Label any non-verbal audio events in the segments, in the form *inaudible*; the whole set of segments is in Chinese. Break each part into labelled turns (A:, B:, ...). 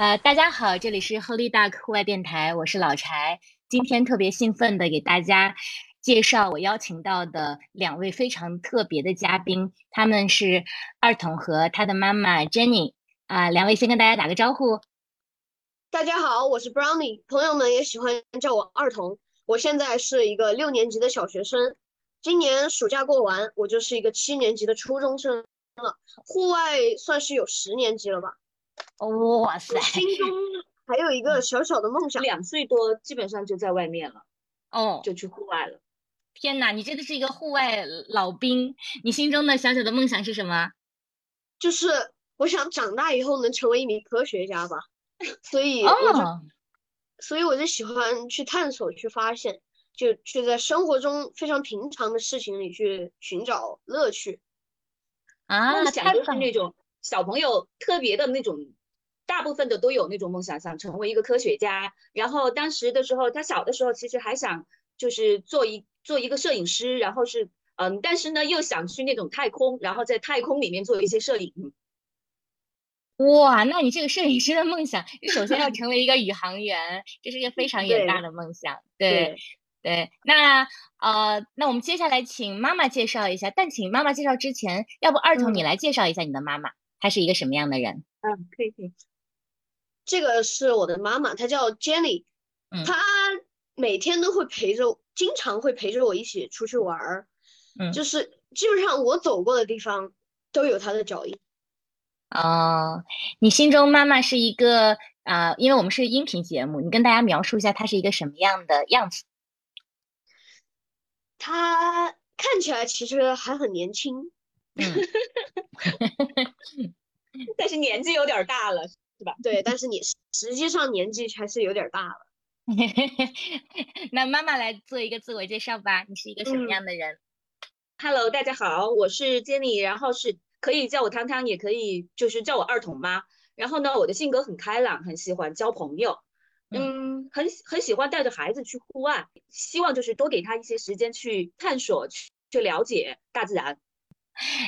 A: 呃，大家好，这里是 Holy Duck 户外电台，我是老柴。今天特别兴奋的给大家介绍我邀请到的两位非常特别的嘉宾，他们是二筒和他的妈妈 Jenny。啊，两位先跟大家打个招呼。
B: 大家好，我是 Brownie，朋友们也喜欢叫我二筒。我现在是一个六年级的小学生，今年暑假过完，我就是一个七年级的初中生了。户外算是有十年级了吧。
A: 哇塞！
B: 心中还有一个小小的梦想，
C: 两岁多基本上就在外面了，
A: 哦，
C: 就去户外了。
A: 天哪，你真的是一个户外老兵！你心中的小小的梦想是什么？
B: 就是我想长大以后能成为一名科学家吧。所以我就，所以我就喜欢去探索、去发现，就去在生活中非常平常的事情里去寻找乐趣。
A: 啊，
C: 梦想就是那种小朋友特别的那种。大部分的都有那种梦想，想成为一个科学家。然后当时的时候，他小的时候其实还想就是做一做一个摄影师，然后是嗯，但是呢又想去那种太空，然后在太空里面做一些摄影。
A: 哇，那你这个摄影师的梦想，首先要成为一个宇航员，这是一个非常远大的梦想。对对，那呃，那我们接下来请妈妈介绍一下。但请妈妈介绍之前，要不二童你来介绍一下你的妈妈，她是一个什么样的人？
C: 嗯，可以可以。
B: 这个是我的妈妈，她叫 Jenny，她每天都会陪着，经常会陪着我一起出去玩儿，
A: 嗯，
B: 就是基本上我走过的地方都有她的脚印。
A: 哦，你心中妈妈是一个啊，因为我们是音频节目，你跟大家描述一下她是一个什么样的样子？
B: 她看起来其实还很年轻，
A: 嗯，*laughs* *laughs*
C: 但是年纪有点大了。是吧？
B: 对，但是你实际上年纪还是有点大了。*laughs*
A: 那妈妈来做一个自我介绍吧，你是一个什么样的人
C: ？Hello，大家好，我是 Jenny，然后是可以叫我汤汤，也可以就是叫我二筒妈。然后呢，我的性格很开朗，很喜欢交朋友，嗯，很很喜欢带着孩子去户外，希望就是多给他一些时间去探索、去去了解大自然。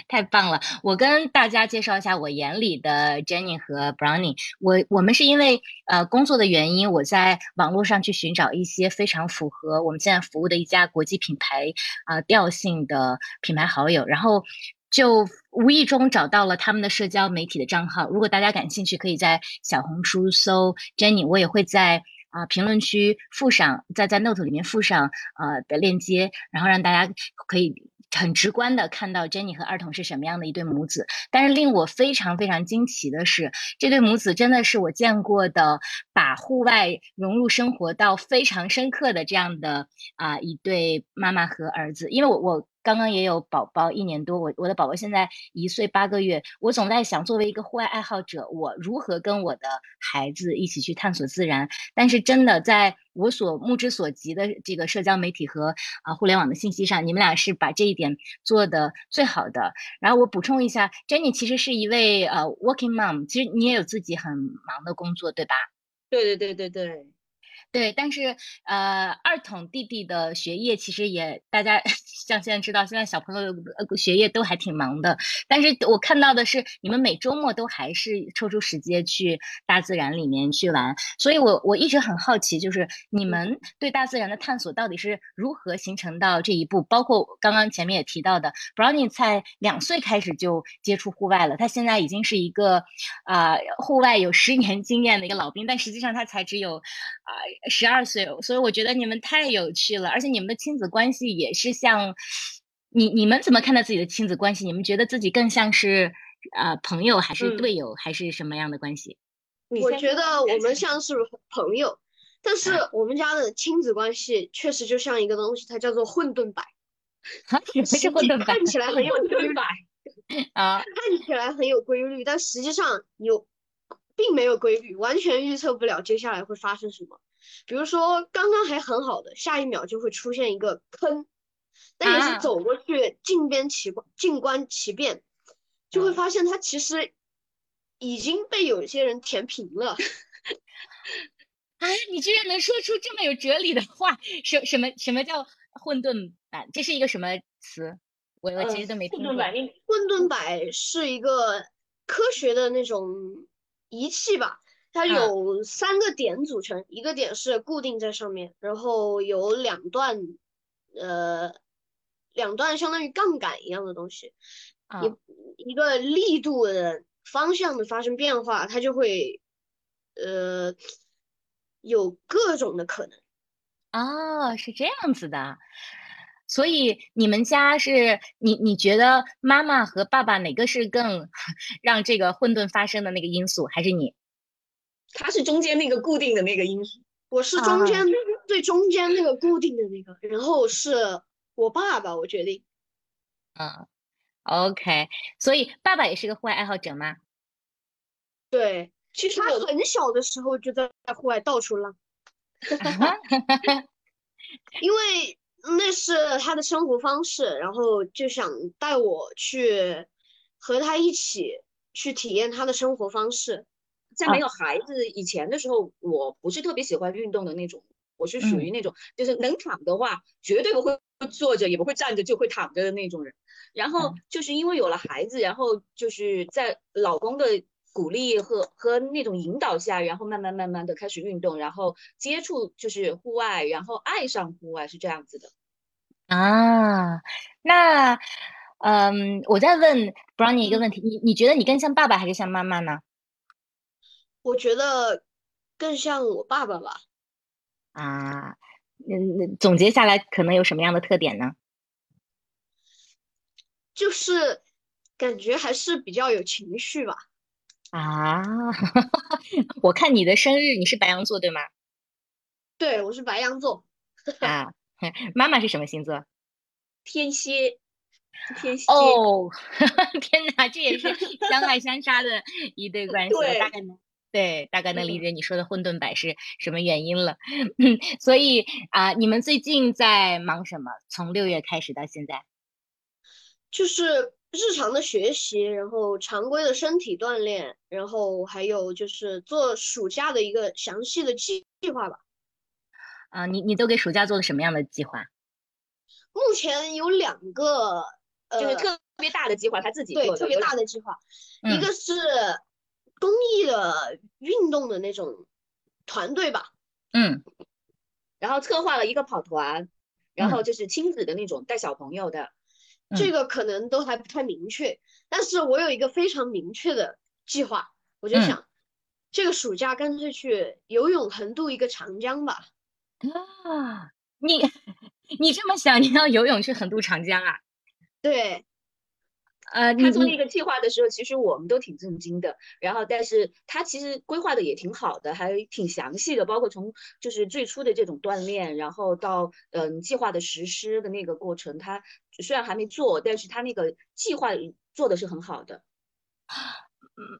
A: 太棒了！我跟大家介绍一下我眼里的 Jenny 和 Brownie。我我们是因为呃工作的原因，我在网络上去寻找一些非常符合我们现在服务的一家国际品牌啊调性的品牌好友，然后就无意中找到了他们的社交媒体的账号。如果大家感兴趣，可以在小红书搜 Jenny，我也会在啊评论区附上，在在 Note 里面附上呃的链接，然后让大家可以。很直观的看到 Jenny 和二童是什么样的一对母子，但是令我非常非常惊奇的是，这对母子真的是我见过的把户外融入生活到非常深刻的这样的啊一对妈妈和儿子，因为我我。刚刚也有宝宝一年多，我我的宝宝现在一岁八个月，我总在想，作为一个户外爱好者，我如何跟我的孩子一起去探索自然？但是真的，在我所目之所及的这个社交媒体和啊互联网的信息上，你们俩是把这一点做的最好的。然后我补充一下，Jenny 其实是一位呃 working mom，其实你也有自己很忙的工作，对吧？
C: 对对对对对。
A: 对，但是呃，二筒弟弟的学业其实也，大家 *laughs* 像现在知道，现在小朋友的学业都还挺忙的。但是我看到的是，你们每周末都还是抽出时间去大自然里面去玩。所以我我一直很好奇，就是你们对大自然的探索到底是如何形成到这一步？包括刚刚前面也提到的，Brownie 在两岁开始就接触户外了，他现在已经是一个啊户外有十年经验的一个老兵，但实际上他才只有啊。十二岁，所以我觉得你们太有趣了，而且你们的亲子关系也是像你，你们怎么看待自己的亲子关系？你们觉得自己更像是呃朋友，还是队友，还是什么样的关系？
B: 我觉得我们像是朋友，但是 *laughs* 我们家的亲子关系确实就像一个东西，它叫做混沌摆。*laughs*
A: 混沌摆？
B: 看起来很有规律 *laughs*
A: 啊，
B: 看起来很有规律，但实际上有并没有规律，完全预测不了接下来会发生什么。比如说，刚刚还很好的，下一秒就会出现一个坑，但也是走过去，静边其观，近观其变，就会发现它其实已经被有些人填平了。*laughs*
A: 啊，你居然能说出这么有哲理的话？什什么什么叫混沌摆？这是一个什么词？我我其实都没听过。
B: 混沌摆是一个科学的那种仪器吧。它有三个点组成，一个点是固定在上面，然后有两段，呃，两段相当于杠杆一样的东西，一一个力度的方向的发生变化，它就会，呃，有各种的可能。
A: 哦，是这样子的。所以你们家是你你觉得妈妈和爸爸哪个是更 *laughs* 让这个混沌发生的那个因素，还是你？
C: 他是中间那个固定的那个因素，
B: 我是中间最中间那个固定的那个，然后是我爸爸，我决定。
A: 嗯，OK，所以爸爸也是个户外爱好者吗？
B: 对，其实他很小的时候就在户外到处浪，*laughs* 因为。那是他的生活方式，然后就想带我去和他一起去体验他的生活方式。
C: 在没有孩子以前的时候，我不是特别喜欢运动的那种，我是属于那种就是能躺的话，绝对不会坐着，也不会站着，就会躺着的那种人。然后就是因为有了孩子，然后就是在老公的。鼓励和和那种引导下，然后慢慢慢慢的开始运动，然后接触就是户外，然后爱上户外是这样子的
A: 啊。那嗯，我再问 Brownie 一个问题，你你觉得你更像爸爸还是像妈妈呢？
B: 我觉得更像我爸爸吧。
A: 啊，嗯，总结下来可能有什么样的特点呢？
B: 就是感觉还是比较有情绪吧。
A: 啊，*laughs* 我看你的生日，你是白羊座对吗？
B: 对，我是白羊座。
A: 啊，妈妈是什么星座？
C: 天蝎。天蝎。
A: 哦，*laughs* 天哪，这也是相爱相杀的一对关系。大概能对，大概能理解你说的混沌摆是什么原因了。嗯，*laughs* 所以啊，你们最近在忙什么？从六月开始到现在，
B: 就是。日常的学习，然后常规的身体锻炼，然后还有就是做暑假的一个详细的计计划吧。
A: 啊，你你都给暑假做了什么样的计划？
B: 目前有两个，
C: 就是特别大的计划，他自己对
B: 特别大的计划，一个是公益的运动的那种团队吧。
A: 嗯，
C: 然后策划了一个跑团，然后就是亲子的那种带小朋友的。
B: 这个可能都还不太明确，但是我有一个非常明确的计划，我就想，这个暑假干脆去游泳横渡一个长江吧。
A: 啊，你 *laughs* 你这么想，你要游泳去横渡长江啊？
B: 对。
A: 呃，
C: 他做那个计划的时候，其实我们都挺震惊的。然后，但是他其实规划的也挺好的，还挺详细的，包括从就是最初的这种锻炼，然后到嗯计划的实施的那个过程，他虽然还没做，但是他那个计划做的是很好的。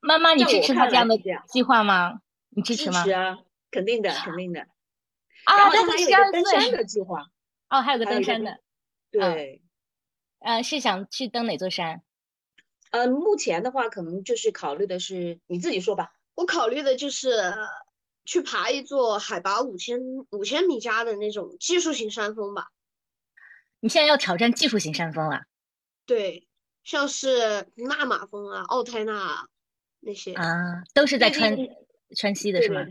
A: 妈妈，你支持他这样的计划吗？你
C: 支
A: 持吗？
C: 支持啊，肯定的，肯定的。
A: 啊，
C: 但是登山的计划。
A: 哦，还有个登山的。
C: 对。
A: 呃，是想去登哪座山？
C: 呃，目前的话，可能就是考虑的是你自己说吧。
B: 我考虑的就是去爬一座海拔五千五千米加的那种技术型山峰吧。
A: 你现在要挑战技术型山峰了？
B: 对，像是纳马峰啊、奥泰纳啊那些
A: 啊，都是在川川西的是吗？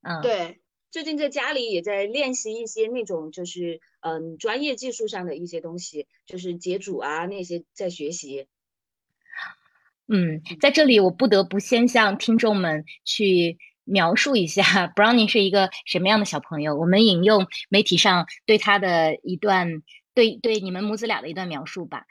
B: 嗯，对。
C: 最近在家里也在练习一些那种就是嗯专业技术上的一些东西，就是解组啊那些在学习。
A: 嗯，在这里我不得不先向听众们去描述一下 Brownie 是一个什么样的小朋友。我们引用媒体上对他的一段。对对，你们母子俩的一段描述吧。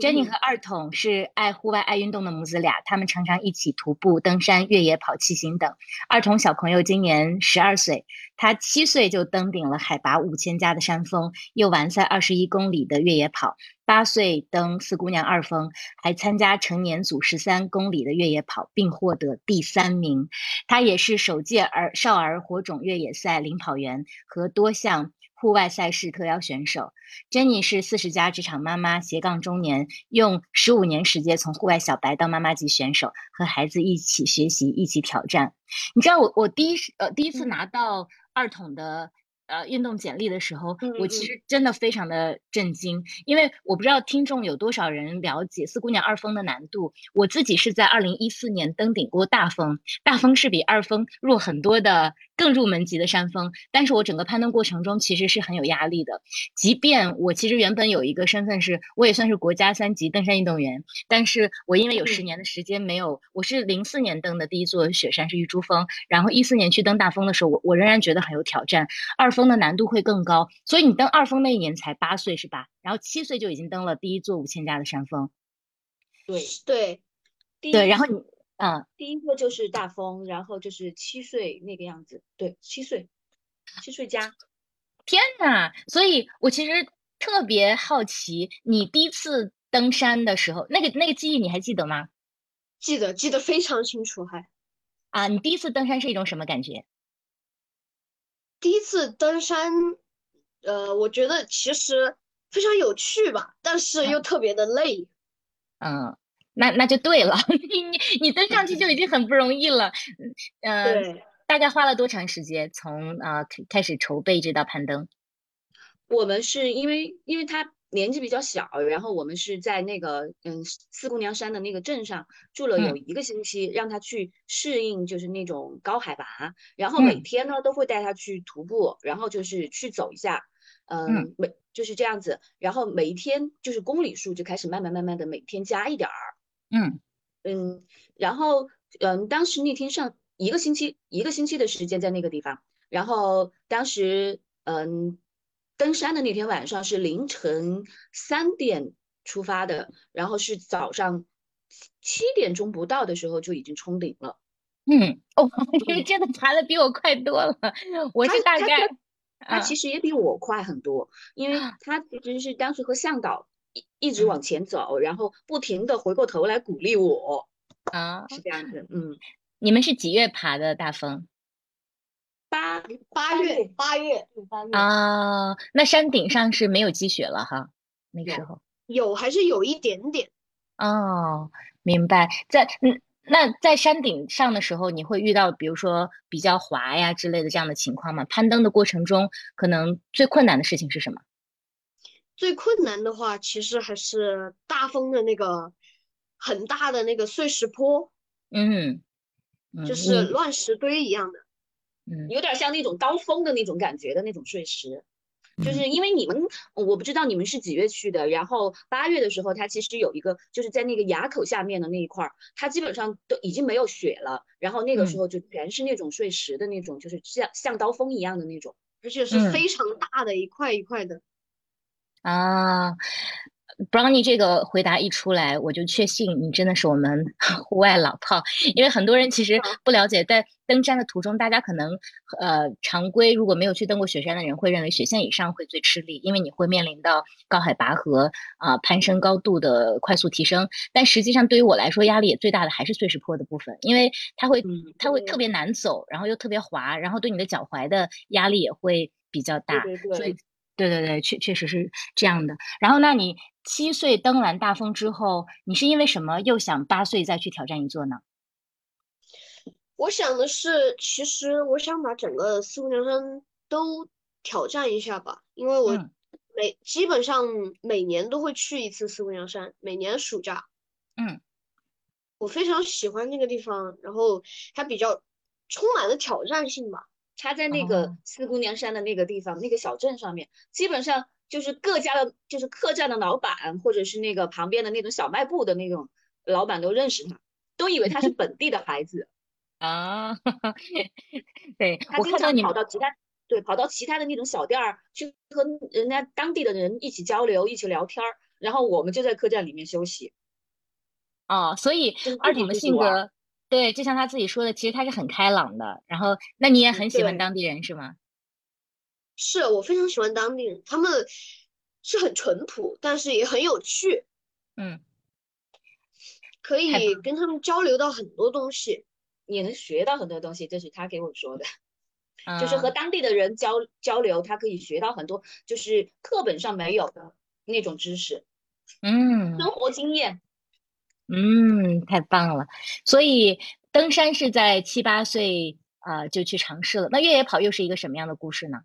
A: Jenny 和二筒是爱户外、爱运动的母子俩，他们常常一起徒步、登山、越野跑、骑行等。二筒小朋友今年十二岁，他七岁就登顶了海拔五千加的山峰，又完赛二十一公里的越野跑。八岁登四姑娘二峰，还参加成年组十三公里的越野跑，并获得第三名。她也是首届儿少儿火种越野赛领跑员和多项。户外赛事特邀选手，Jenny 是四十加职场妈妈，斜杠中年，用十五年时间从户外小白到妈妈级选手，和孩子一起学习，一起挑战。你知道我我第一呃第一次拿到二筒的呃运动简历的时候，我其实真的非常的震惊，因为我不知道听众有多少人了解四姑娘二峰的难度。我自己是在二零一四年登顶过大峰，大峰是比二峰弱很多的更入门级的山峰，但是我整个攀登过程中其实是很有压力的。即便我其实原本有一个身份是，我也算是国家三级登山运动员，但是我因为有十
C: 嗯
A: 年的时间没有，我是零四年登的第一座雪山是玉珠峰，然后一四年去登大峰的时候，我我仍然觉得很有挑战。二峰的难度会更高，所以你登二峰那一年才八岁是吧？然后七岁就已经登了第一座五千加的山峰，
C: 对，
B: 对，
A: 对，
C: 第一
A: 然后你，嗯，
C: 第一个就是大风，然后就是七岁那个样子，对，七岁，七岁加。
A: 天呐！所以我其实特别好奇，你第一次登山的时候，那个那个记忆你还记得吗？
B: 记得记得非常清楚，还
A: 啊，你第一次登山是一种什么感觉？
B: 第一次登山，呃，我觉得其实非常有趣吧，但是又特别的累。
A: 嗯，那那就对了，*laughs* 你你你登上去就已经很不容易了，嗯，大概花了多长时间？从啊、开开始筹备这道攀登？
C: 我们是因为因为他年纪比较小，然后我们是在那个嗯四姑娘山的那个镇上住了有
A: 嗯。
C: 一个星期，让他去适应就是那种高海拔，然后每
A: 嗯。
C: 天呢都会带他去徒步，然后就是去走一下，
A: 嗯
C: 嗯，每就是这样子，然后每一天就是公里数就开始慢慢慢慢的每天加一点儿，
A: 嗯。
C: 嗯，然后嗯，当时那天上一个星期一个星期的时间在那个地方，然后当时嗯，登山的那天晚上是凌晨三点出发的，然后是早上七点钟不到的时候就已经冲顶了。
A: 嗯，哦，*laughs* 因为
C: 嗯。
A: 真的爬的比我快多了，我
C: 他他
A: 是大概，
C: 他
A: 啊
C: 其实也比我快很多，因为他其实是当时和向导一一直
A: 嗯
C: 往前走，然后不停的回过头来鼓励我，
A: 啊，
C: 是这样子。嗯，
A: 你们是几月爬的大峰
C: 八
B: 八月八月
C: 八月
A: 啊？那山顶上是没有积雪了哈，那个时候。
B: 有还是有一点点。
A: 哦，明白。在嗯，那在山顶上的时候，你会遇到比如说比较滑呀之类的这样的情况吗？攀登的过程中，可能最困难的事情是什么？
B: 最困难的话，其实还是大风的那个很大的那个碎石坡，
A: 嗯，嗯，
B: 就是乱石堆一样的。
A: 嗯
C: 有点像那种刀锋的那种感觉的那种碎石，就
A: 嗯
C: 是因为你们，我不知道你们是几月去的，然后八月的时候，它其实有一个，就是在那个垭口下面的那一块儿，它基本上都已经没有雪了，然后那个时
A: 嗯
C: 候就全是那种碎石的那种，就是像像刀锋一样的那种。
B: 而且是
A: 嗯
B: 非常大的一块一块的。
A: 啊，Brownie 这个回答一出来，我就确信你真的是我们 *laughs* 户外老炮，因为很多人其实不了解，在登山的途中，大家可能呃常规如果没有去登过雪山的人，会认为雪线以上会最吃力，因为你会面临到高海拔和啊、攀升高度的快速提升，但实际上对于我来说，压力也最大的还是碎石坡的部分，因为它会它会特别难走，然后又特别滑，然后对你的脚踝的压力也会比较大，
C: 对对
A: 所以对对对，确确实是这样的。然后，那你七岁登完大峰之后，你是因为什么又想八岁再去挑战一座呢？
B: 我想的是，其实我想把整个四姑娘山都挑战一下吧，因为我
A: 嗯
B: 每基本上每年都会去一次四姑娘山，每年暑假。
A: 嗯，
B: 我非常喜欢那个地方，然后它比较充满了挑战性吧。
C: 它在那个
A: 哦
C: 四姑娘山的那个地方，那个小镇上面，基本上就是各家的，就是客栈的老板，或者是那个旁边的那种小卖部的那种老板都认识他，都以为他是本地的孩子。*laughs*
A: 啊，*laughs* 对
C: 他经常跑到其他，对，跑到其他的那种小店儿去和人家当地的人一起交流，一起聊天儿，然后我们就在客栈里面休息。
A: 哦，所以
C: 就是
A: 二姐的性格，对，就像他自己说的，其实他是很开朗的。然后，那你也很喜欢当地人是吗？
B: 是我非常喜欢当地人，他们是很淳朴，但是也很有趣，
A: 嗯，
B: 可以跟他们交流到很多东西。
C: 也能学到很多东西，这是他给我说的，*laughs* 就是
A: 啊
C: 和当地的人交交流，他可以学到很多，就是课本上没有的那种知识，
A: 嗯
C: 生活经验。
A: 嗯，太棒了。所以登山是在七八岁啊、呃就去尝试了。那越野跑又是一个什么样的故事呢？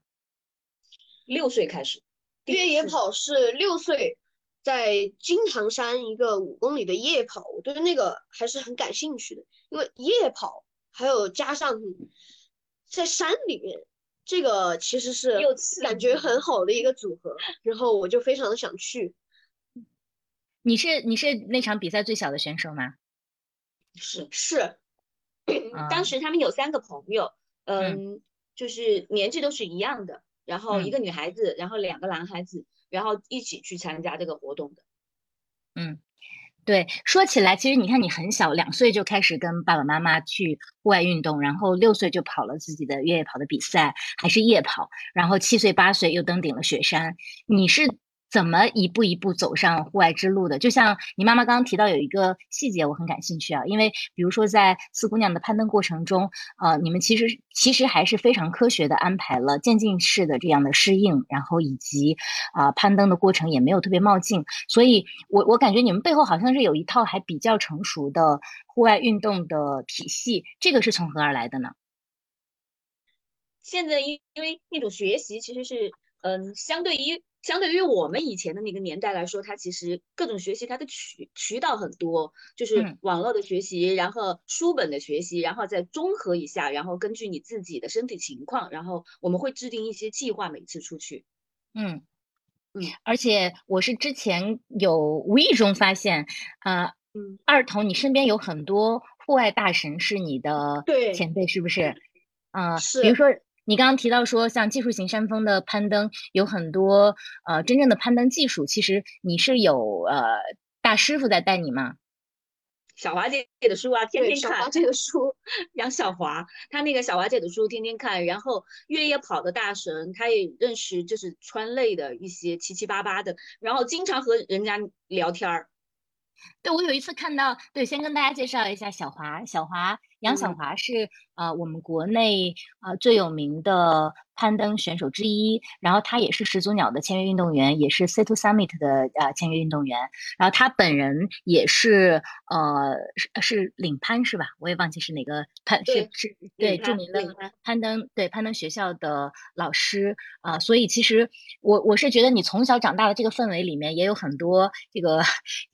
C: 六岁开始。
B: 越野跑是六岁，在金堂山一个五公里的夜跑，我对那个还是很感兴趣的，因为夜跑还有加上在山里面，这个其实是感觉很好的一个组合，然后我就非常的想去。
A: 你是你是那场比赛最小的选手吗？
C: 是
B: 是，
C: 当时他们有三个朋友，嗯，就是年纪都是一样的。然后一个女孩子，然后两个男孩子，然后一起去参加这个活动的。
A: 嗯，对，说起来，其实你看，你很小，两岁就开始跟爸爸妈妈去户外运动，然后六岁就跑了自己的越野跑的比赛，还是夜跑，然后七岁八岁又登顶了雪山。你是？怎么一步一步走上户外之路的？就像你妈妈刚刚提到有一个细节，我很感兴趣啊。因为比如说在四姑娘的攀登过程中，呃，你们其实其实还是非常科学的安排了渐进式的这样的适应，然后以及啊攀登的过程也没有特别冒进。所以我我感觉你们背后好像是有一套还比较成熟的户外运动的体系，这个是从何而来的呢？
C: 现在因因为那种学习其实是嗯相对于。相对于我们以前的那个年代来说，它其实各种学习它的渠渠道很多，就是网络的学习，然后书本的学习，然后再综合一下，然后根据你自己的身体情况，然后我们会制定一些计划，每次出去。
A: 嗯嗯，而且我是之前有无意中发现，啊，嗯，二童，你身边有很多户外大神是你的前辈，是不是？啊，
B: 是，
A: 比如说。你刚刚提到说，像技术型山峰的攀登有很多呃真正的攀登技术，其实你是有呃大师傅在带你吗？
C: 小华姐的书啊，天天看。
B: 小华姐的书，*laughs*
C: 杨小华，他那个小华姐的书天天看，然后越野跑的大神，他也认识就是川类的一些七七八八的，然后经常和人家聊天儿。
A: 对，我有一次看到，对，先跟大家介绍一下小华，小华。杨小华是呃我们国内呃最有名的攀登选手之一，然后他也是始祖鸟的签约运动员，也是 C to Summit 的呃签约运动员，然后他本人也是呃是是领攀是吧？我也忘记是哪个攀是是对著名的攀登对攀登学校的老师啊，所以其实我我是觉得你从小长大的这个氛围里面也有很多这个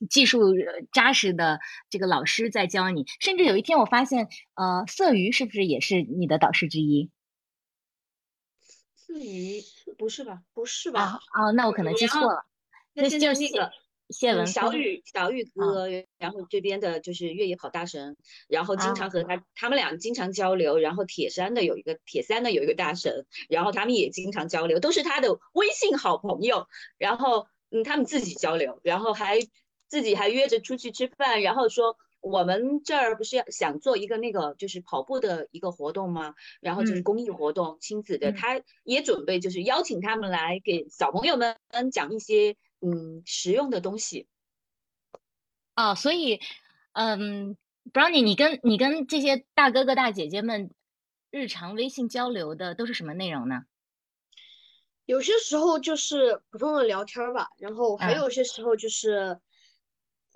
A: 技术扎实的这个老师在教你，甚至有一天我发现。呃，色鱼是不是也是你的导师之一？
C: 色鱼不是吧？
B: 不是吧？
A: 哦，那我可能记错了。
C: 那就是那个
A: 谢文
C: 小雨，小雨哥，然后这边的就是越野跑大神，然后经常和他他们俩经常交流。然后铁山的有一个铁三的有一个大神，然后他们也经常交流，都是他的微信好朋友。然后嗯，他们自己交流，然后还自己还约着出去吃饭，然后说。我们这儿不是要想做一个那个就是跑步的一个活动吗？然后就是公益活动，亲子的，他也准备就是邀请他们来给小朋友们讲一些嗯实用的东西。
A: 哦，所以嗯，Brownie，你跟你跟这些大哥哥大姐姐们日常微信交流的都是什么内容呢？
B: 有些时候就是普通的聊天吧，然后还有些时候就是。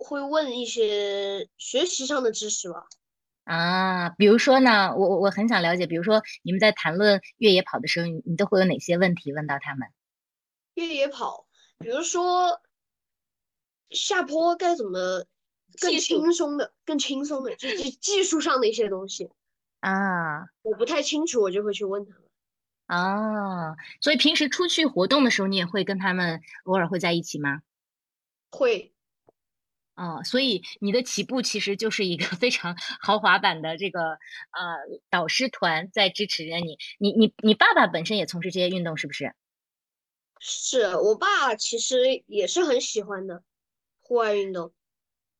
B: 会问一些学习上的知识吧。
A: 啊，比如说呢，我我我很想了解，比如说你们在谈论越野跑的时候，你你都会有哪些问题问到他们？
B: 越野跑，比如说下坡该怎么更轻松的、更轻松的，就是技术上的一些东西
A: 啊，
B: 我不太清楚，我就会去问他们。
A: 啊，所以平时出去活动的时候，你也会跟他们偶尔会在一起吗？
B: 会。
A: 啊，所以你的起步其实就是一个非常 *laughs* 豪华版的这个呃导师团在支持着你。你你你爸爸本身也从事这些运动是不是？
B: 是我爸其实也是很喜欢的户外运动。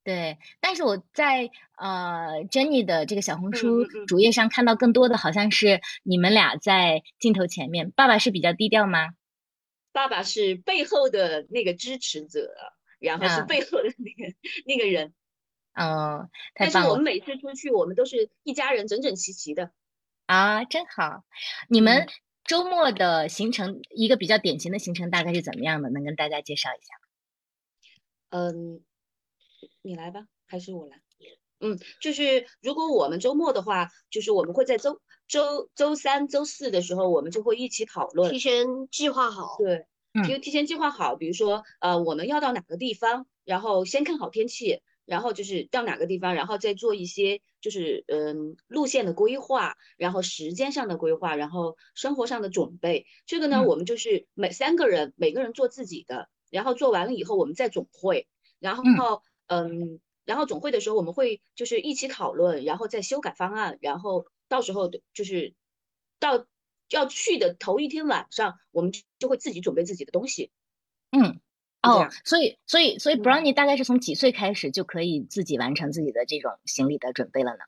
A: 对，但是我在呃 Jenny 的这个小红书主页上看到更多的好像是你们俩在镜头前面，爸爸是比较低调吗？
C: 爸爸是背后的那个支持者。然后是背后的那个那个人，
A: 哦，
C: 但是我们每次出去，我们都是一家人整整齐齐的，
A: 啊，真好。你们周末的行程，一个比较典型的行程大概是怎么样的？能跟大家介绍一下
C: 嗯，你来吧，还是我来？嗯，就是如果我们周末的话，就是我们会在周周周三、周四的时候，我们就会一起讨论，
B: 提前计划好。
C: 对，
A: 嗯
C: 提提前计划好，比如说呃我们要到哪个地方，然后先看好天气，然后就是到哪个地方，然后再做一些就是嗯路线的规划，然后时间上的规划，然后生活上的准备。这个呢，
A: 嗯
C: 我们就是每三个人每个人做自己的，然后做完了以后我们再总会，然
A: 嗯
C: 后嗯。然后总会的时候，我们会就是一起讨论，然后再修改方案，然后到时候就是到要去的头一天晚上，我们就会自己准备自己的东西。
A: 嗯，哦，所以所以所以
C: 嗯
A: Brownie 大概是从几岁开始就可以自己完成自己的这种行李的准备了呢？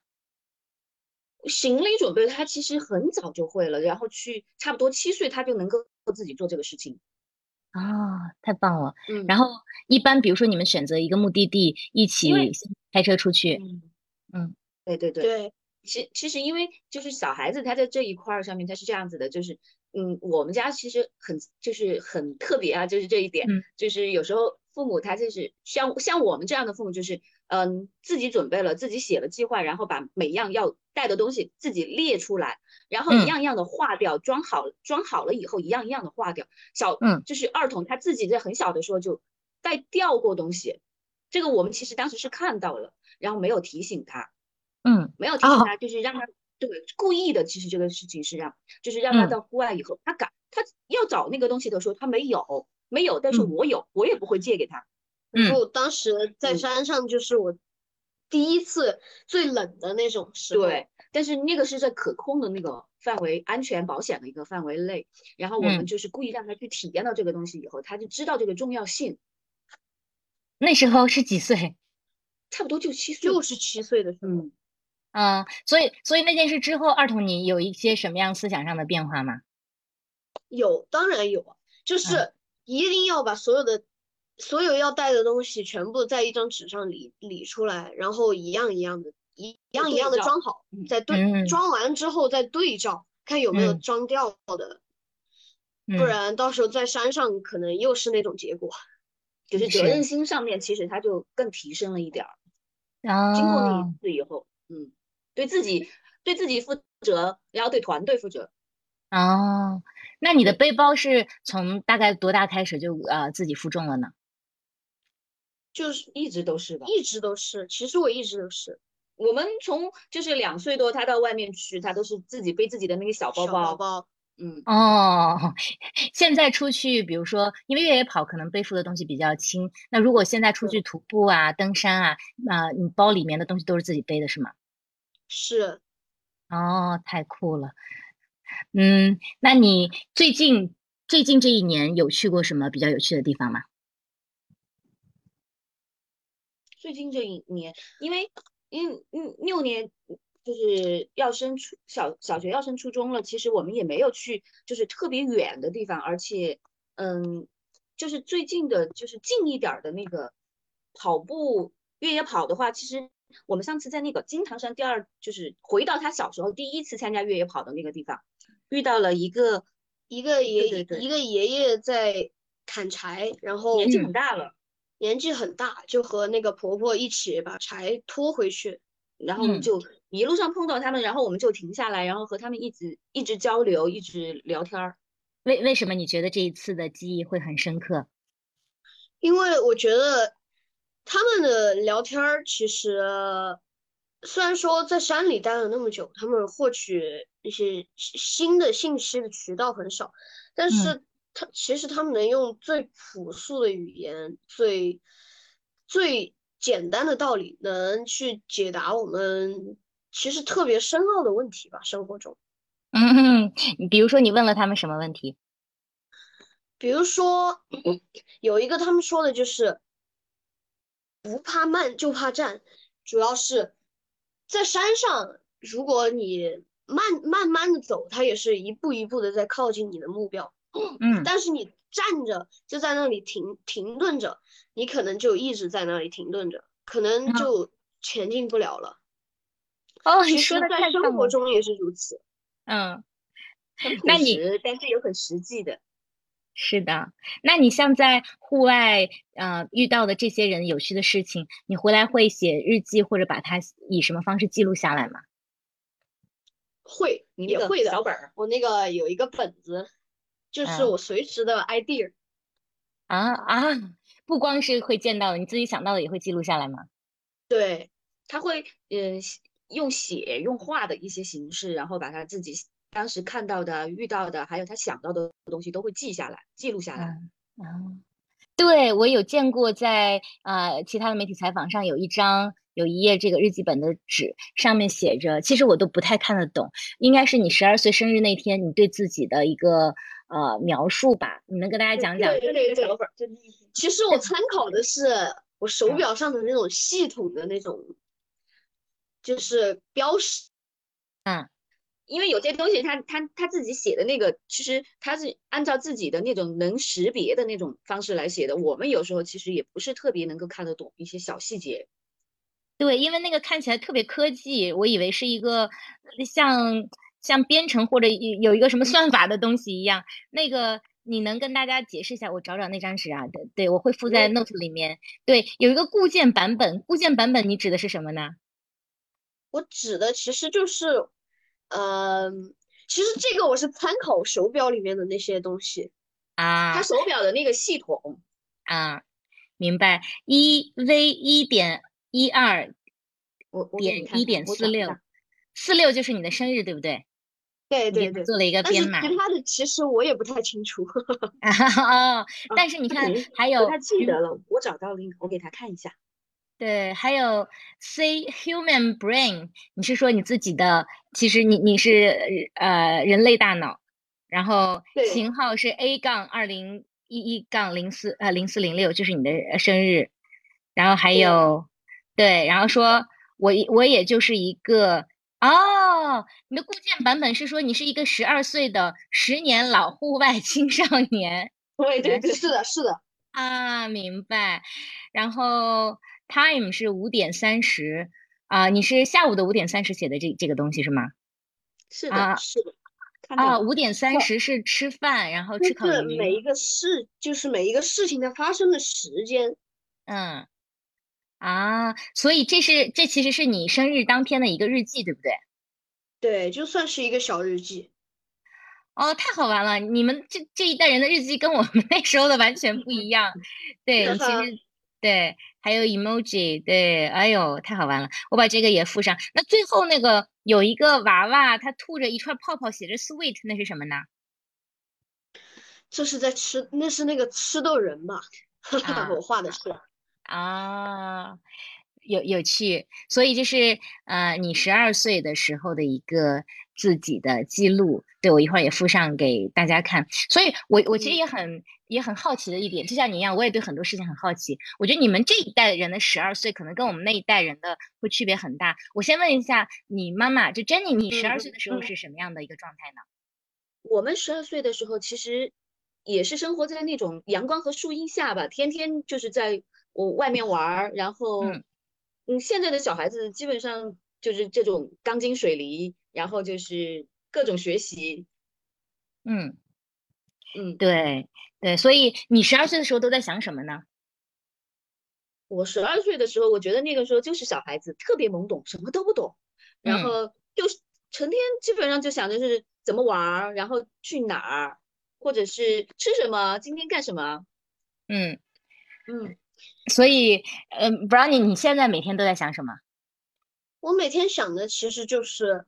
C: 行李准备他其实很早就会了，然后去差不多七岁他就能够自己做这个事情。
A: 啊，太棒了！
C: 嗯，
A: 然后一般比如说你们选择一个目的地，一起开车出去，
C: 嗯
A: 嗯
C: 对对对，
B: 对，
C: 其其实因为就是小孩子他在这一块儿上面他是这样子的，就是嗯，我们家其实很就是很特别啊，就是这一点，
A: 嗯
C: 就是有时候父母他就是像像我们这样的父母，就是嗯自己准备了，自己写了计划，然后把每样要带的东西自己列出来，然后
A: 嗯
C: 一样一样的划掉，装好装好了以后一样一样的划掉。小
A: 嗯
C: 就是二童他自己在很小的时候就带掉过东西，这个我们其实当时是看到了，然后没有提醒他。
A: 嗯
C: 没有提醒
A: 哦
C: 他，就是让他对故意的。其实这个事情是让，就是让他
A: 嗯
C: 到户外以后，他敢他要找那个东西的时候，他没有，没有，但是
A: 嗯
C: 我有，我也不会借给他。
A: 嗯
B: 我当时在
C: 嗯
B: 山上，就是我第一次最冷的那种时候。
C: 对，但是那个是在可控的那个范围、安全保险的一个范围内，然后我们
A: 嗯
C: 就是故意让他去体验到这个东西以后，他就知道这个重要性。
A: 那时候是几岁？
C: 差不多就七岁，
B: 就是七岁的时候。
C: 嗯，
A: 嗯，所以所以那件事之后，二童你有一些什么样思想上的变化吗？
B: 有，当然有啊，就
A: 嗯
B: 是一定要把所有的所有要带的东西全部在一张纸上理理出来，然后一样一样的，一一样一样的装好
C: 嗯，
B: 再对
A: 嗯
B: 装完之后再对照，看有没有
A: 嗯
B: 装掉的，不
A: 嗯
B: 然到时候在山上可能又是那种结果。*laughs*
C: 就是责任心上面，其实他就更提升了一点儿。经过那
A: 哦
C: 一次以后，嗯，对自己对自己负责，也要对团队负责。
A: 哦，那你的背包是从大概多大开始就呃自己负重了呢？
B: 就是
C: 一直都是吧。
B: 一直都是，其实我一直都是
C: 我们从就是两岁多，他到外面去，他都是自己背自己的那个小包
B: 小包包，
C: 嗯，
A: 哦，*laughs* 现在出去，比如说，因为越野跑可能背负的东西比较轻，那如果现在出去徒步啊、登山啊，啊、你包里面的东西都是自己背的是吗？
B: 是
A: 哦，太酷了。嗯，那你最近最近这一年有去过什么比较有趣的地方吗？
C: 最近这一年，因为因为嗯六年就是要升初小小学要升初中了，其实我们也没有去就是特别远的地方，而且嗯，就是最近的就是近一点儿的那个跑步越野跑的话，其实我们上次在那个金堂山第二，就是回到他小时候第一次参加越野跑的那个地方，遇到了一个
B: 一个爷
C: 对对
B: 一个爷爷在砍柴，然后
C: 年纪很大了。
B: 年纪很大，就和那个婆婆一起把柴拖回去。
C: 然后我们
A: 嗯
C: 就一路上碰到他们，然后我们就停下来，然后和他们一直一直交流，一直聊天儿。
A: 为为什么你觉得这一次的记忆会很深刻？
B: 因为我觉得他们的聊天儿其实虽然说在山里待了那么久，他们获取一些新的信息的渠道很少，但是他其实他们能用最朴素的语言、最最简单的道理，能去解答我们其实特别深奥的问题吧，生活中。
A: 嗯，你比如说你问了他们什么问题？
B: 比如说，有一个他们说的就是不怕慢就怕站，主要是在山上，如果你慢慢慢的走，它也是一步一步的在靠近你的目标。*clears throat*
A: 嗯
B: 但是你站着就在那里停停顿着，你可能就一直在那里停顿着，可能
A: 嗯
B: 就前进不了了。
A: 哦，你说的
B: 在生
A: 太棒了。
B: 活中也是如此。
A: 嗯，
C: 很朴
A: 那你
C: 实，但是也很实际的。
A: 是的，那你像在户外呃遇到的这些人有趣的事情，你回来会写日记或者把它以什么方式记录下来吗？
B: 会，
C: 你
B: 也会的。
C: 小本儿，
B: 我那个有一个本子，就是
A: 嗯
B: 我随时的 idea。
A: 啊啊，不光是会见到的，你自己想到的也会记录下来吗？
B: 对，
C: 他会嗯用写用画的一些形式，然后把它自己当时看到的、遇到的，还有他想到的东西都会记下来、记录下来。
A: 嗯啊，对，我有见过在呃其他的媒体采访上有一张有一页这个日记本的纸，上面写着，其实我都不太看得懂，应该是你十二岁生日那天你对自己的一个呃描述吧？你能跟大家讲讲？
B: 对对对
C: 小本儿，
B: 其实我参考的是我手
A: 嗯
B: 表上的那种系统的那种，就是标识。
C: 因为有些东西他他他自己写的那个，其实他是按照自己的那种能识别的那种方式来写的。我们有时候其实也不是特别能够看得懂一些小细节。
A: 对，因为那个看起来特别科技，我以为是一个像像编程或者有有一个什么算法的东西一样。那个你能跟大家解释一下？我找找那张纸啊，对对，我会附在
B: 嗯
A: note 里面。对，有一个固件版本，固件版本你指的是什么呢？
B: 我指的其实就是，嗯、其实这个我是参考手表里面的那些东西。
A: 啊
C: 它手表的那个系统，
A: 啊，明白。一 v 一点一二
C: 我
A: 点一点四六四六就是你的生日，对不对？
B: 对对对，
A: 做了一个编码。
B: 其他的其实我也不太清楚。*laughs*
A: 哦，但是你 *laughs* 看还有
C: 不太记
A: 嗯
C: 得了，我找到了，我给他看一下。
A: 对，还有 say human brain，你是说你自己的，其实你你是呃人类大脑，然后型号是 A 杠二零一一杠零四呃零四零六，就是你的呃生日，然后还有对，然后说我一我也就是一个哦，你的固件版本是说你是一个十二岁的十年老户外青少年。
C: 对对对，
B: 是的，是的，
A: 啊，明白。然后 time 是五点三十啊，你是下午的五点三十写的这这个东西是吗？
C: 是
A: 啊
C: 的，是的，
A: 啊，五点三十是吃饭，然后吃烤鱼。
B: 是每一个事，就是每一个事情它发生的时间。
A: 嗯，啊，所以这是这其实是你生日当天的一个日记，对不对？
B: 对，就算是一个小日记。
A: 哦，太好玩了！你们这这一代人的日记跟我们那时候的完全不一样。*laughs* 对，其实对，还有 emoji，对，哎呦，太好玩了！我把这个也附上。那最后那个有一个娃娃，它吐着一串泡泡，写着 sweet，那是什么呢？
B: 这是在吃，那是那个吃豆人吧？
A: 啊 *laughs*
B: 我画的是。
A: 啊，有有趣，所以就是呃，你十二岁的时候的一个自己的记录，对我一会儿也附上给大家看。所以我我其实
B: 嗯
A: 也很也很好奇的一点，就像你一样，我也对很多事情很好奇。我觉得你们这一代人的十二岁，可能跟我们那一代人的会区别很大。我先问一下你妈妈，就 Jenny，你十二
B: 嗯
A: 岁的时候
C: 嗯
A: 是什么样的一个状态呢？
C: 我们十二岁的时候，其实也是生活在那种阳光和树荫下吧，天天就是在我外面玩儿，然后，
A: 嗯
C: 嗯，现在的小孩子基本上就是这种钢筋水泥，然后就是各种学习，
A: 嗯，
C: 嗯，
A: 对对，所以你十二岁的时候都在想什么呢？
C: 我十二岁的时候，我觉得那个时候就是小孩子，特别懵懂，什么都不懂，然
A: 嗯。
C: 后就是成天基本上就想着是怎么玩儿，然后去哪儿，或者是吃什么，今天干什么，
A: 嗯，
C: 嗯。
A: 所以呃，Brownie，你现在每天都在想什么？
B: 我每天想的其实就是，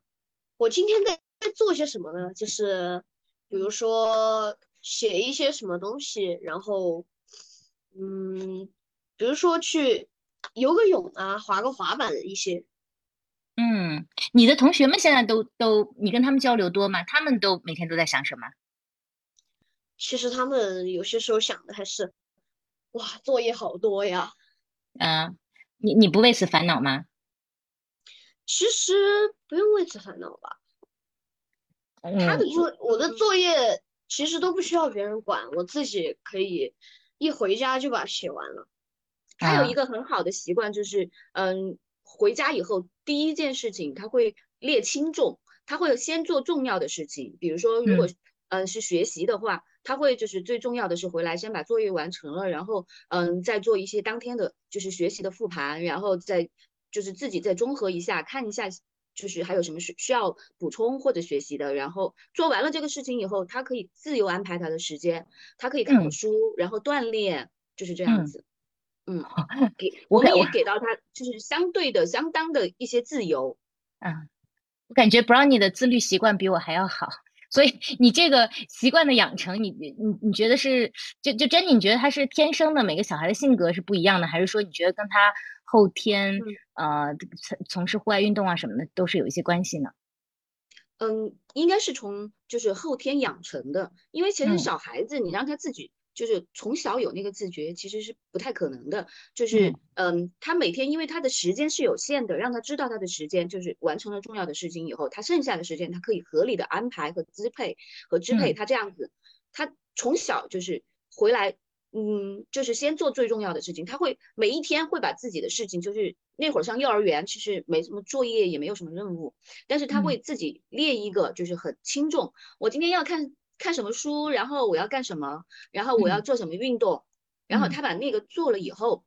B: 我今天在在做些什么呢？就是比如说写一些什么东西，然后，嗯，比如说去游个泳啊，滑个滑板一些。
A: 嗯，你的同学们现在都都，你跟他们交流多吗？他们都每天都在想什么？
B: 其实他们有些时候想的还是，哇，作业好多呀。
A: 嗯，你你不为此烦恼吗？
B: 其实不用为此烦恼吧。他的
A: 嗯
B: 作，我的作业其实都不需要别人管，我自己可以一回家就把它写完了。
A: 啊
C: 他有一个很好的习惯，就是嗯，回家以后第一件事情他会列轻重，他会先做重要的事情，比如说如果
A: 嗯
C: 嗯是学习的话，他会就是最重要的是回来先把作业完成了，然后嗯再做一些当天的就是学习的复盘，然后再就是自己再综合一下看一下，就是还有什么需需要补充或者学习的，然后做完了这个事情以后，他可以自由安排他的时间，他可以看书，然后锻炼，就是这样子。嗯，给我们也给到他就是相对的相当的一些自由。
A: 嗯，我感觉 Brownie 的自律习惯比我还要好。所以你这个习惯的养成，你你你觉得是就就真你觉得他是天生的？每个小孩的性格是不一样的，还是说你觉得跟他后天呃从从事户外运动啊什么的都是有一些关系呢？
C: 嗯，应该是从就是后天养成的，因为其实小孩子你让他自己。就是从小有那个自觉，其实是不太可能的。就是，嗯，他每天因为他的时间是有限的，让他知道他的时间就是完成了重要的事情以后，他剩下的时间他可以合理的安排和支配和支配。他这样子，他从小就是回来，嗯，就是先做最重要的事情。他会每一天会把自己的事情，就是那会儿上幼儿园，其实没什么作业，也没有什么任务，但是他会自己列一个，就是很轻重。我今天要看。看什么书，然后我要干什么，然后我要做什么运动，然后他把那个做了以后，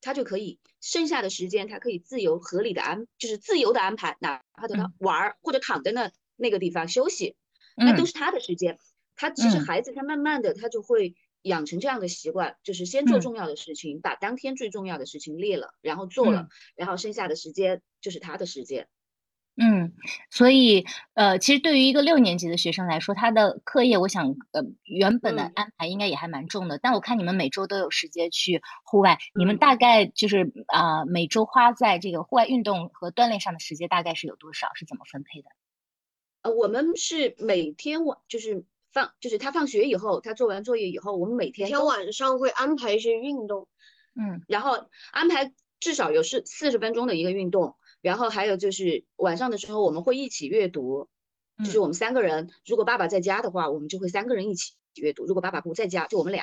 C: 他就可以剩下的时间，他可以自由合理的安，就是自由的安排，哪怕等他玩儿或者躺在那那个地方休息，那都是他的时间。他其实孩子他慢慢的他就会养成这样的习惯，就是先做重要的事情，把当天最重要的事情列了，然后做了，然后剩下的时间就是他的时间。
A: 嗯，所以呃，其实对于一个六年级的学生来说，他的课业，我想呃，原本的安排应该也还蛮重的。但我看你们每周都有时间去户外，你们大概就是啊，每周花在这个户外运动和锻炼上的时间大概是有多少？是怎么分配的？
C: 呃，我们是每天晚就是放，就是他放学以后，他做完作业以后，我们每天每
B: 天晚上会安排一些运动，
A: 嗯，
C: 然后安排至少有是四十分钟的一个运动。然后还有就是晚上的时候我们会一起阅读，就是我们三个人，如果爸爸在家的话，我们就会三个人一起阅读；如果爸爸不在家，就我们俩。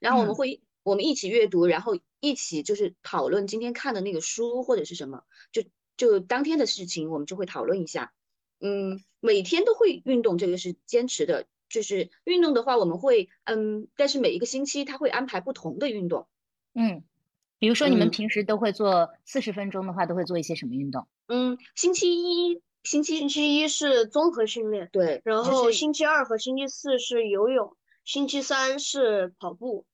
C: 然后我们会我们一起阅读，然后一起就是讨论今天看的那个书或者是什么，就就当天的事情，我们就会讨论一下。嗯，每天都会运动，这个是坚持的。就是运动的话，我们会嗯，但是每一个星期他会安排不同的运动。
A: 嗯。比如说，你们平时都会做四十分钟的话，都会做一些什么运动？
C: 嗯，星期一、星期
B: 星期一是综合训练，
C: 对。
B: 然后星期二和星期四是游泳，星期三是跑步，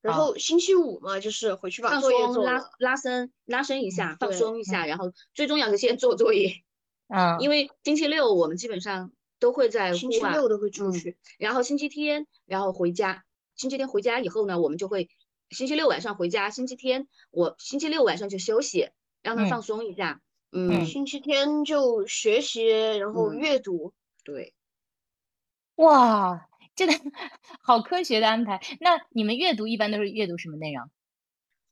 B: 然后星期五嘛，就是回去把作业做
C: 拉拉伸、拉伸一下，放松一下。然后最重要的先做作业。
A: 嗯。
C: 因为星期六我们基本上都会在
B: 星期六都会出去，
C: 然后星期天然后回家。星期天回家以后呢，我们就会。星期六晚上回家，星期天我星期六晚上就休息，让他放松一下。嗯，
B: 星期天就学习，然后阅读。
C: 对，
A: 哇，真的 *laughs* 好科学的安排。那你们阅读一般都是阅读什么内容？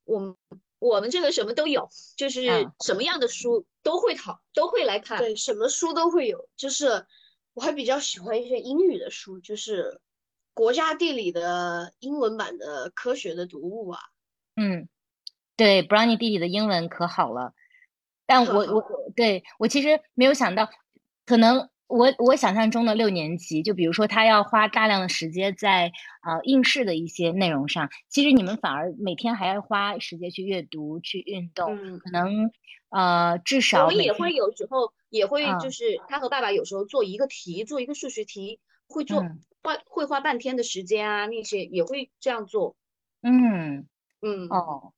C: 我们我们这个什么都有，就是什么样的书都会讨，都会来看。
B: 对，什么书都会有。就是我还比较喜欢一些英语的书，就是。国家地理的英文版的科学的读物啊，
A: 嗯，对，Brownie 弟弟的英文可好了，但我我 *laughs* 对我其实没有想到，可能我我想象中的六年级，就比如说他要花大量的时间在呃应试的一些内容上，其实你们反而每天还要花时间去阅读、去运动，可能呃至少
C: 我们也会有时候也会就是他和爸爸有时候做一个题，做一个数学题。会做花会花半天的时间啊，那些也会这样做。
A: 嗯
C: 嗯
A: 哦，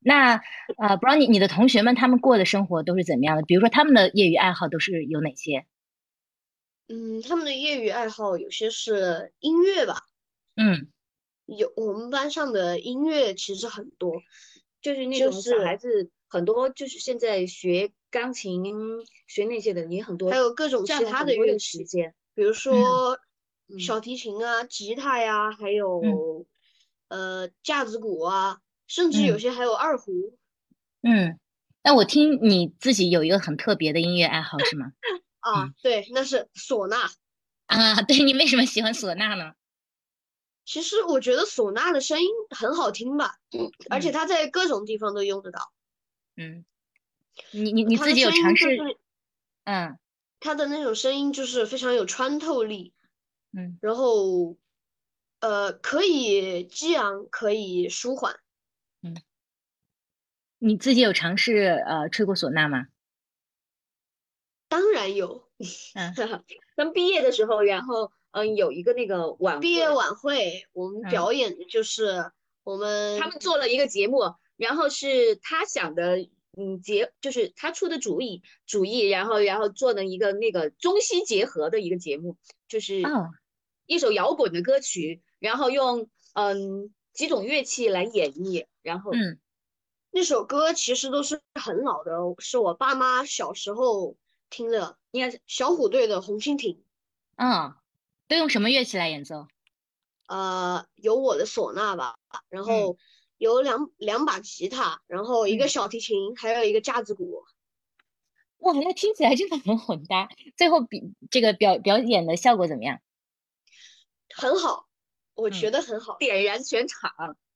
A: 那呃，不知道你你的同学们他们过的生活都是怎么样的？比如说他们的业余爱好都是有哪些？
B: 嗯，他们的业余爱好有些是音乐吧。
A: 嗯，
B: 有我们班上的音乐其实很多，
C: 就是那种小孩子很多，就是现在学钢琴、学那些的也很多，
B: 还有各种其他的乐
C: 器。
B: 比如说小提琴啊、吉他呀，还有呃架子鼓啊，甚至有些还有二胡。
A: 嗯，那我听你自己有一个很特别的音乐爱好是吗？
B: 啊，对，那是唢呐。
A: 啊，对你为什么喜欢唢呐呢？
B: 其实我觉得唢呐的声音很好听吧，而且它在各种地方都用得到。
A: 嗯，你你你自己有尝试？嗯。
B: 他的那种声音就是非常有穿透力，
A: 嗯，
B: 然后呃，可以激昂，可以舒缓。
A: 嗯你自己有尝试呃吹过唢呐吗？
B: 当然有，
A: 嗯 *laughs*
C: 刚毕业的时候，然后嗯有一个那个晚
B: 毕业晚会我们
A: 嗯
B: 表演的就是我们
C: 他们做了一个节目，然后是他想的，嗯，结就是他出的主意主意，然后然后做了一个那个中西结合的一个节目，就是
A: 哦
C: 一首摇滚的歌曲，然后用嗯几种乐器来演绎，然后
A: 嗯
B: 那首歌其实都是很老的，是我爸妈小时候听的，
C: 应该是
B: 小虎队的《红蜻蜓》。
A: 嗯，都用什么乐器来演奏？
B: 呃，有我的唢呐吧，然后有两两把吉他，然后一个
A: 嗯
B: 小提琴，还有一个架子鼓。
A: 哇，那听起来真的很混搭。最后比这个表表演的效果怎么样？
B: 很好，我
A: 嗯
B: 觉得很好。
C: 点燃全场，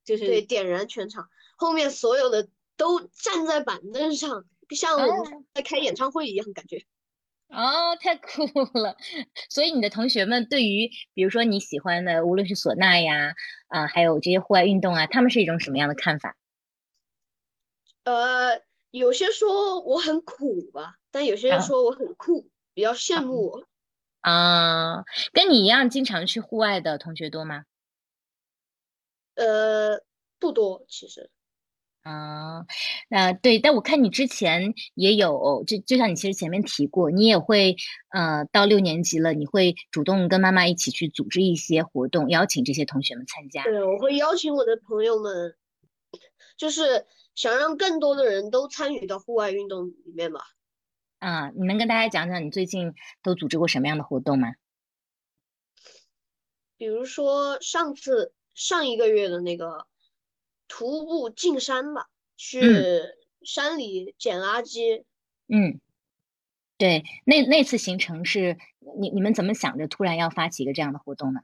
C: 就是
B: 对，点燃全场，后面所有的都站在板凳上，像我们
A: 哦
B: 在开演唱会一样感觉。
A: 哦，太酷了！所以你的同学们对于，比如说你喜欢的，无论是唢呐呀，啊，还有这些户外运动啊，他们是一种什么样的看法？
B: 呃，有些说我很苦吧，但有些人
A: 啊
B: 说我很酷，比较羡
A: 啊
B: 慕我。
A: 啊，跟你一样经常去户外的同学多吗？
B: 呃，不多，其实。
A: 啊，那，对，但我看你之前也有，就就像你其实前面提过，你也会，呃，到六年级了，你会主动跟妈妈一起去组织一些活动，邀请这些同学们参加。
B: 对，我会邀请我的朋友们，就是想让更多的人都参与到户外运动里面吧。
A: 啊，你能跟大家讲讲你最近都组织过什么样的活动吗？
B: 比如说上次上一个月的那个徒步进山吧，去山里捡垃圾。
A: 嗯，对，那那次行程是你你们怎么想着突然要发起一个这样的活动呢？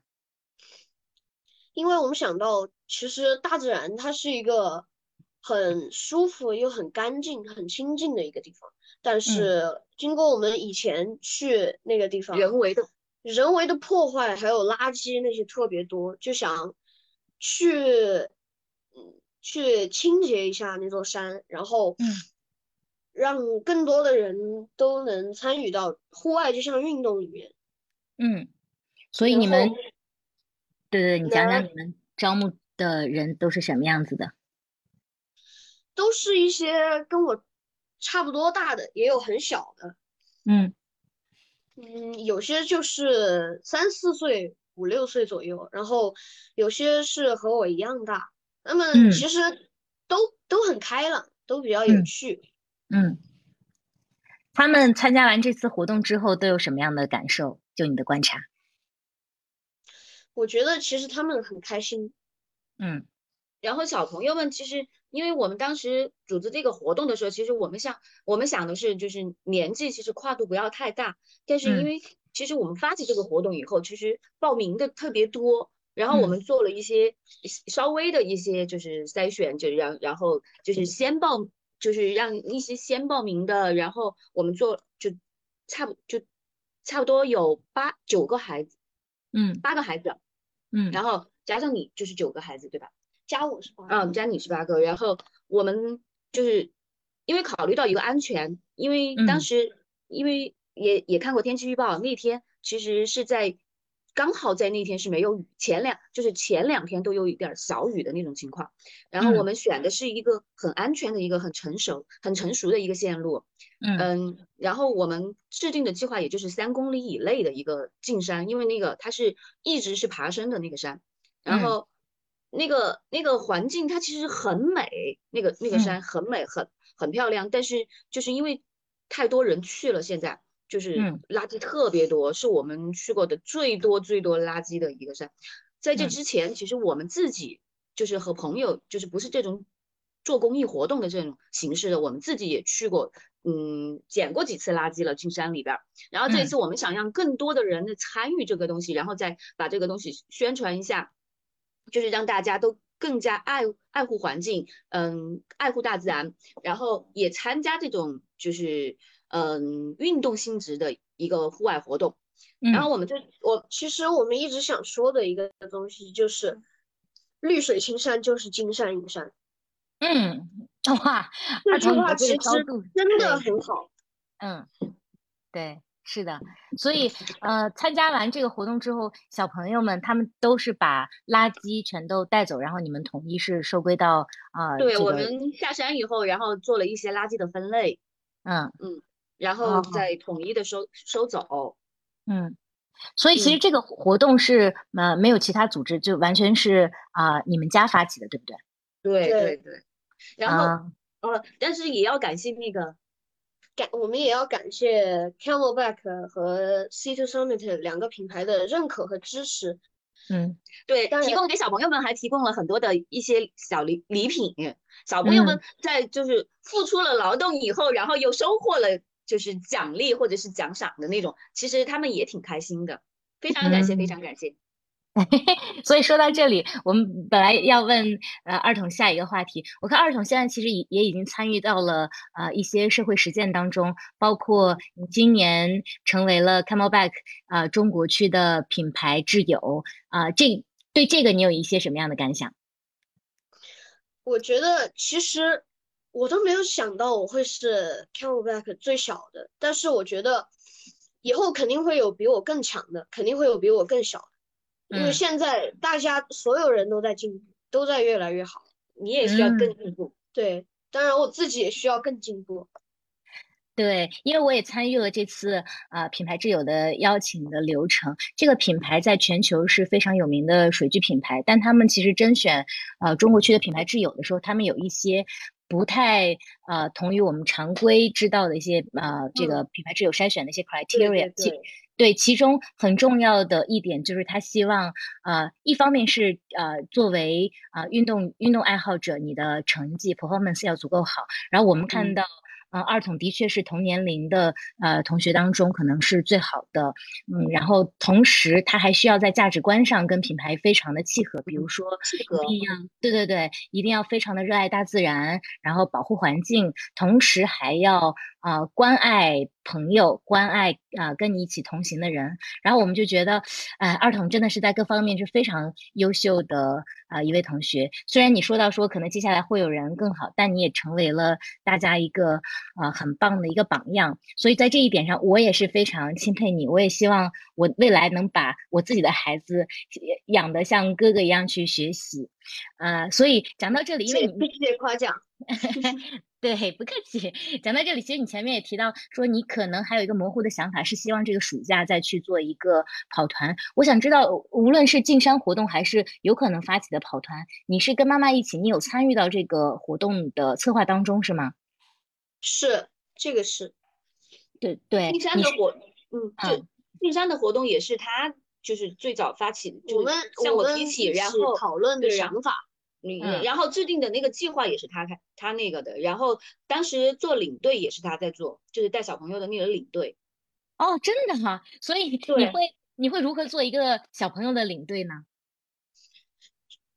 B: 因为我们想到，其实大自然它是一个很舒服又很干净、很清静的一个地方，但是经过我们以前去那个地方，
C: 人为的。
B: 人为的破坏还有垃圾那些特别多，就想去，嗯，去清洁一下那座山，然后
A: 嗯
B: 让更多的人都能参与到户外这项运动里面。
A: 嗯，所以你们，对对，你讲讲你们招募的人都是什么样子的？
B: 都是一些跟我差不多大的，也有很小的，
A: 嗯
B: 嗯，有些就是三四岁、五六岁左右，然后有些是和我一样大，他
A: 嗯
B: 们其实都都很开朗，都比较有
A: 嗯
B: 趣。
A: 嗯，他们参加完这次活动之后都有什么样的感受？就你的观察？
B: 我觉得其实他们很开心，
A: 嗯
C: 然后小朋友们其实，因为我们当时组织这个活动的时候，其实我们想，我们想的是就是年纪其实跨度不要太大，但是因
A: 嗯
C: 为其实我们发起这个活动以后，其实报名的特别多，然后我
A: 嗯
C: 们做了一些稍微的一些就是筛选，就让然后就是先报，就是让一些先报名的，然后我们做就差不就差不多有八九个孩子，
A: 嗯
C: 八个孩子，
A: 嗯
C: 然后加上你就是九个孩子，对吧？
B: 加我是八？
C: 嗯，加你是八个，然后我们就是因为考虑到一个安全，因为
A: 嗯
C: 当时因为也也看过天气预报，那天其实是在刚好在那天是没有雨，前两就是前两天都有一点儿小雨的那种情况，然后我
A: 嗯。
C: 们选的是一个很安全的一个很成熟很成熟的一个线路，
A: 嗯。
C: 嗯，然后我们制定的计划也就是三公里以内的一个进山，因为那个它是一直是爬升的那个山，然
A: 嗯。
C: 后那个那个环境它其实很美，那个那个
A: 嗯。
C: 山很美很很漂亮，但是就是因为太多人去了，现在就是
A: 嗯
C: 垃圾特别多，是我们去过的最多最多垃圾的一个山。在这
A: 嗯
C: 之前，其实我们自己就是和朋友，就是不是这种做公益活动的这种形式的，我们自己也去过，嗯，捡过几次垃圾了，进山里边儿。然后这
A: 嗯
C: 次我们想让更多的人的参与这个东西，然后再把这个东西宣传一下，就是让大家都更加爱爱护环境，嗯，爱护大自然，然后也参加这种就是嗯运动性质的一个户外活动。然后我们就我
B: 其实我们一直想说的一个东西就是绿水青山就是金山银山。
A: 嗯，哇，
B: 这句话其实真的很好。*laughs*
A: 嗯，对，是的。所以呃，参加完这个活动之后，小朋友们他们都是把垃圾全都带走，然后你们统一是收归到啊。
C: 对我们下山以后，然后做了一些垃圾的分类。
A: 嗯
C: 嗯，然后再统一的收收走。
A: 嗯，所以其实这个活动是呃没有其他组织，就完全是啊你们家发起的，对不对？
C: 对对对。然后，呃，但是也要感谢那个，
B: 感我们也要感谢 Camelback 和 C to Summit 两个品牌的认可和支持。
A: 嗯，
C: 对，提供给小朋友们还提供了很多的一些小礼礼品。小朋友们在就是付出了劳动以后，然后又收获了就是奖励或者是奖赏的那种，其实他们也挺开心的。非常感谢，非常感谢。*laughs*
A: 所以说到这里，我们本来要问呃二筒下一个话题。我看二筒现在其实也也已经参与到了呃一些社会实践当中，包括你今年成为了 Camelback 啊中国区的品牌挚友啊，这对这个你有一些什么样的感想？
B: 我觉得其实我都没有想到我会是 Camelback 最小的，但是我觉得以后肯定会有比我更强的，肯定会有比我更小的。因为现在大家所有人都在进步，都在越来越好，
C: 你也需要更进步。
B: 对，当然我自己也需要更进步。
A: 对，因为我也参与了这次啊品牌挚友的邀请的流程。这个品牌在全球是非常有名的水具品牌，但他们其实甄选呃中国区的品牌挚友的时候，他们有一些不太呃同于我们常规知道的一些呃这个品牌挚友筛选的一些 criteria。对，其中很重要的一点就是他希望，呃，一方面是呃，作为啊运动运动爱好者，你的成绩 performance 要足够好。然后我们看到，呃，二筒的确是同年龄的呃同学当中可能是最好的，嗯，然后同时他还需要在价值观上跟品牌非常的契合，比如说一定要对对对，一定要非常的热爱大自然，然后保护环境，同时还要啊关爱。朋友关爱啊，跟你一起同行的人，然后我们就觉得，哎，二童真的是在各方面是非常优秀的啊一位同学。虽然你说到说可能接下来会有人更好，但你也成为了大家一个啊很棒的一个榜样。所以在这一点上，我也是非常钦佩你。我也希望我未来能把我自己的孩子养得像哥哥一样去学习。呃，所以讲到这里，因为
B: 你谢谢夸奖。*laughs*
A: 对，不客气。讲到这里，其实你前面也提到说，你可能还有一个模糊的想法，是希望这个暑假再去做一个跑团。我想知道，无论是进山活动，还是有可能发起的跑团，你是跟妈妈一起，你有参与到这个活动的策划当中是吗？
B: 是，这个是。
A: 对对。
C: 进山的活，嗯，就进山的活动也是他就是最早发起的，
B: 我们
C: 向我提起，然后
B: 讨论的想法。
C: 嗯，然后制定的那个计划也是他开他那个的，然后当时做领队也是他在做，就是带小朋友的那个领队。
A: 哦，真的哈，所以你会你会如何做一个小朋友的领队呢？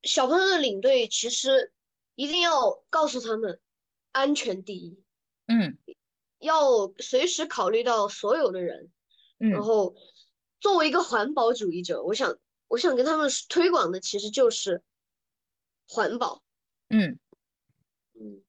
B: 小朋友的领队其实一定要告诉他们安全第一，
A: 嗯，
B: 要随时考虑到所有的人，
A: 嗯，
B: 然后作为一个环保主义者，我想我想跟他们推广的其实就是。环保，
A: 嗯。
B: 嗯，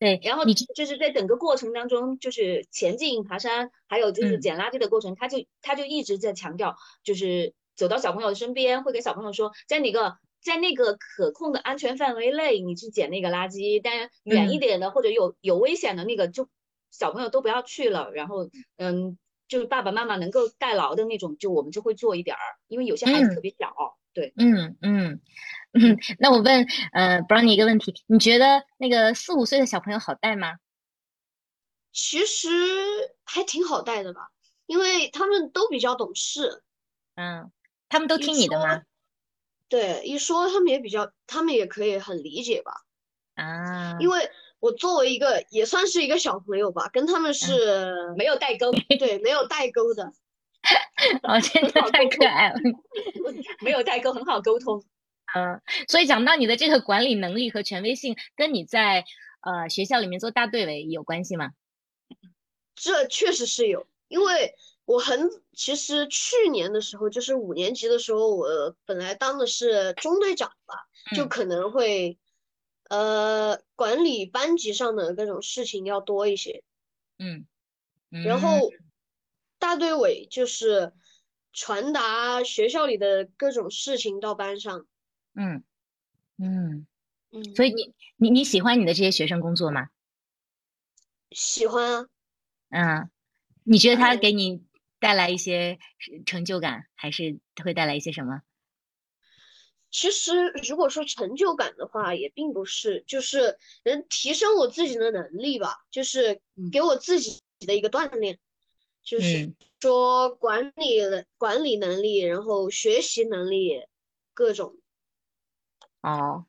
A: 对，
C: 然后你就是在整个过程当中，就是前进爬山，还有就是捡垃圾的过程，他就他就一直在强调，就是走到小朋友的身边，会给小朋友说，在哪个在那个可控的安全范围内，你去捡那个垃圾，但远一点的或者有有危险的那个，就小朋友都不要去了。然后，嗯，就是爸爸妈妈能够代劳的那种，就我们就会做一点儿，因为有些孩子特别小，对，
A: 嗯嗯。嗯，那我问呃，Brownie 一个问题，你觉得那个四五岁的小朋友好带吗？
B: 其实还挺好带的吧，因为他们都比较懂事。
A: 嗯，他们都听你的吗？
B: 对，一说他们也比较，他们也可以很理解吧。
A: 啊，
B: 因为我作为一个也算是一个小朋友吧，跟他们是
C: 没有代沟，
B: 对，没有代沟的。*laughs*
A: 哦，真的太可爱了，*laughs*
C: 没有代沟，很好沟通。*laughs*
A: 嗯，所以讲到你的这个管理能力和权威性，跟你在呃学校里面做大队委有关系吗？
B: 这确实是有，因为我很其实去年的时候，就是五年级的时候，我本来当的是中队长吧，就
A: 嗯
B: 可能会呃管理班级上的各种事情要多一些。
A: 嗯
B: 然后大队委就是传达学校里的各种事情到班上。
A: 嗯嗯，
B: 嗯，
A: 所以你你你喜欢你的这些学生工作吗？
B: 喜欢啊。
A: 嗯，你觉得它
B: 嗯
A: 给你带来一些成就感，还是会带来一些什么？
B: 其实如果说成就感的话，也并不是，就是能提升我自己的能力吧，就是
C: 嗯
B: 给我自己的一个锻炼，就是
A: 嗯
B: 说管理了管理能力，然后学习能力各种。
A: 哦，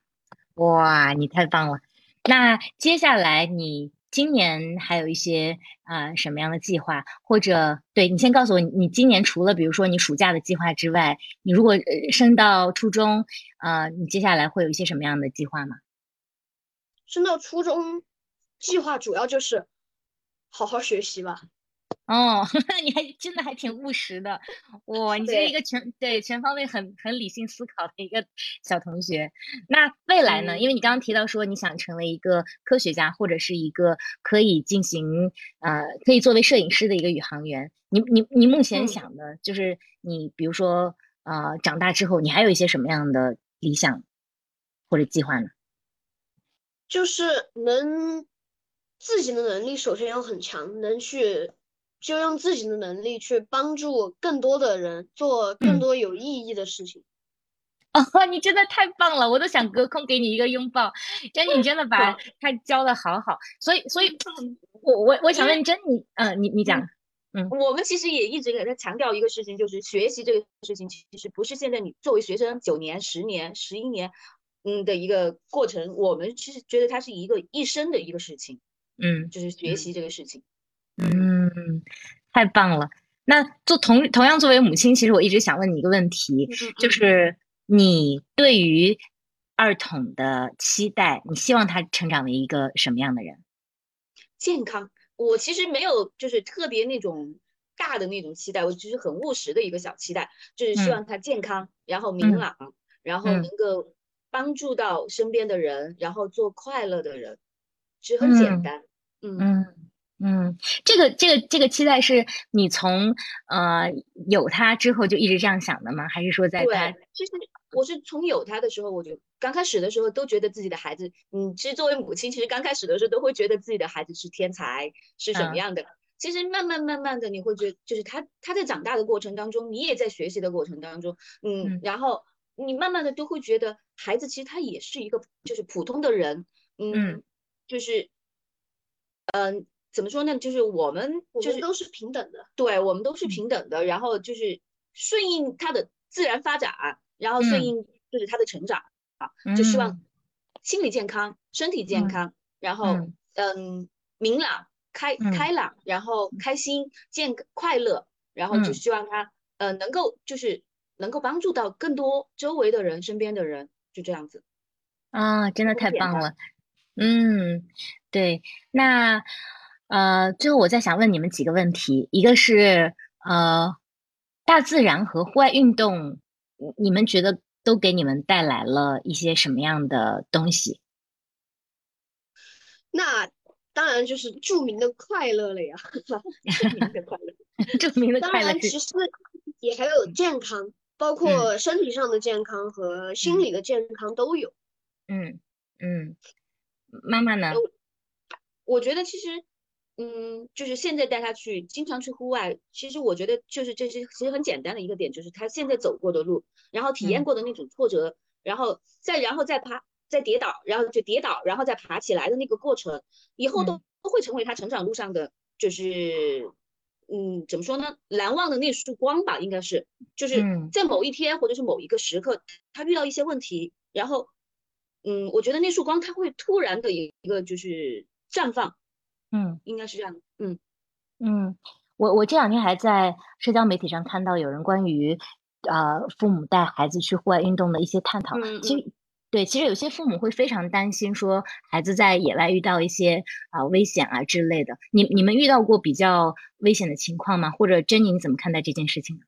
A: 哇，你太棒了！那接下来你今年还有一些啊、什么样的计划？或者对你先告诉我，你你今年除了比如说你暑假的计划之外，你如果呃升到初中，呃，你接下来会有一些什么样的计划吗？
B: 升到初中，计划主要就是好好学习吧。
A: 哦，*laughs* 你还真的还挺务实的，哇，你是一个全对全方位很很理性思考的一个小同学。那未来呢？
B: 嗯
A: 因为你刚刚提到说你想成为一个科学家，或者是一个可以进行呃可以作为摄影师的一个宇航员。你你你目前
B: 嗯
A: 想的就是你比如说呃长大之后，你还有一些什么样的理想或者计划呢？
B: 就是能自己的能力首先要很强，能去就用自己的能力去帮助更多的人，做
A: 嗯
B: 更多有意义的事情。
A: 哦，*laughs* 你真的太棒了，我都想隔空给你一个拥抱。珍妮，你真的把 *laughs* 他教的好好，所以，所以，我我我想问珍妮，嗯、你你讲，嗯
C: 我们其实也一直给他强调一个事情，就是学习这个事情，其实不是现在你作为学生九年、十年、十一年，嗯的一个过程。我们其实觉得它是一个一生的一个事情，
A: 嗯
C: 就是学习这个事情。
A: 嗯，太棒了。那做同同样作为母亲，其实我一直想问你一个问题，就是你对于二筒的期待，你希望他成长为一个什么样的人？
C: 健康，我其实没有就是特别那种大的那种期待，我只是很务实的一个小期待，就是希
A: 嗯。
C: 望他健康，然后明
A: 嗯。
C: 朗，然后
A: 嗯。
C: 能够帮助到身边的人，然后做快乐的人，其实很简
A: 嗯。
C: 单。嗯
A: 嗯。嗯，这个这个这个期待是你从呃有他之后就一直这样想的吗？还是说在他
C: 对，其实我是从有他的时候，我就刚开始的时候都觉得自己的孩子，嗯，其实作为母亲，其实刚开始的时候都会觉得自己的孩子是天才，是什么
A: 嗯
C: 样的。其实慢慢慢慢的，你会觉得，就是他他在长大的过程当中，你也在学习的过程当中，嗯
A: 嗯，
C: 然后你慢慢的都会觉得，孩子其实他也是一个就是普通的人，
A: 嗯
C: 嗯，就是，嗯，怎么说呢？就是我们就是
B: 都是平等的。
C: 对，我们都是
A: 嗯
C: 平等的，然后就是顺应他的自然发展，然后顺
A: 嗯
C: 应就是他的成长啊，就希望
A: 嗯
C: 心理健康、身体健
A: 嗯
C: 康，然后
A: 嗯
C: 嗯明朗、开
A: 嗯
C: 开朗，然后开心、健快乐，然后就
A: 嗯
C: 希望他呃能够就是能够帮助到更多周围的人、身边的人，就这样子。
A: 啊，真的太棒了。嗯，对，那呃，最后我再想问你们几个问题，一个是呃，大自然和户外运动，你你们觉得都给你们带来了一些什么样的东西？
B: 那当然就是著名的快乐了呀。*laughs*
C: 著名的快乐。*laughs*
A: 著名的快乐当
B: 然，其实也还有健康，包括身体上的健康和心理的健康都有。
A: 嗯嗯，妈妈呢？
C: 我觉得其实，嗯，就是现在带他去经常去户外，其实我觉得就是这是其实很简单的一个点，就是他现在走过的路，然后体验
A: 嗯
C: 过的那种挫折，然后再然后再爬，再跌倒，然后就跌倒，然后再爬起来的那个过程，以后都
A: 嗯
C: 都会成为他成长路上的，就是。嗯，怎么说呢？难忘的那束光吧，应该是，就是
A: 嗯
C: 在某一天或者是某一个时刻，他遇到一些问题，然后，嗯，我觉得那束光它会突然的一个就是绽放，
A: 嗯
C: 应该是这样的。嗯，
A: 嗯，我我这两天还在社交媒体上看到有人关于呃父母带孩子去户外运动的一些探讨。
C: 嗯
A: 其实对，其实有些父母会非常担心，说孩子在野外遇到一些啊危险啊之类的。你你们遇到过比较危险的情况吗？或者珍妮你怎么看待这件事情呢？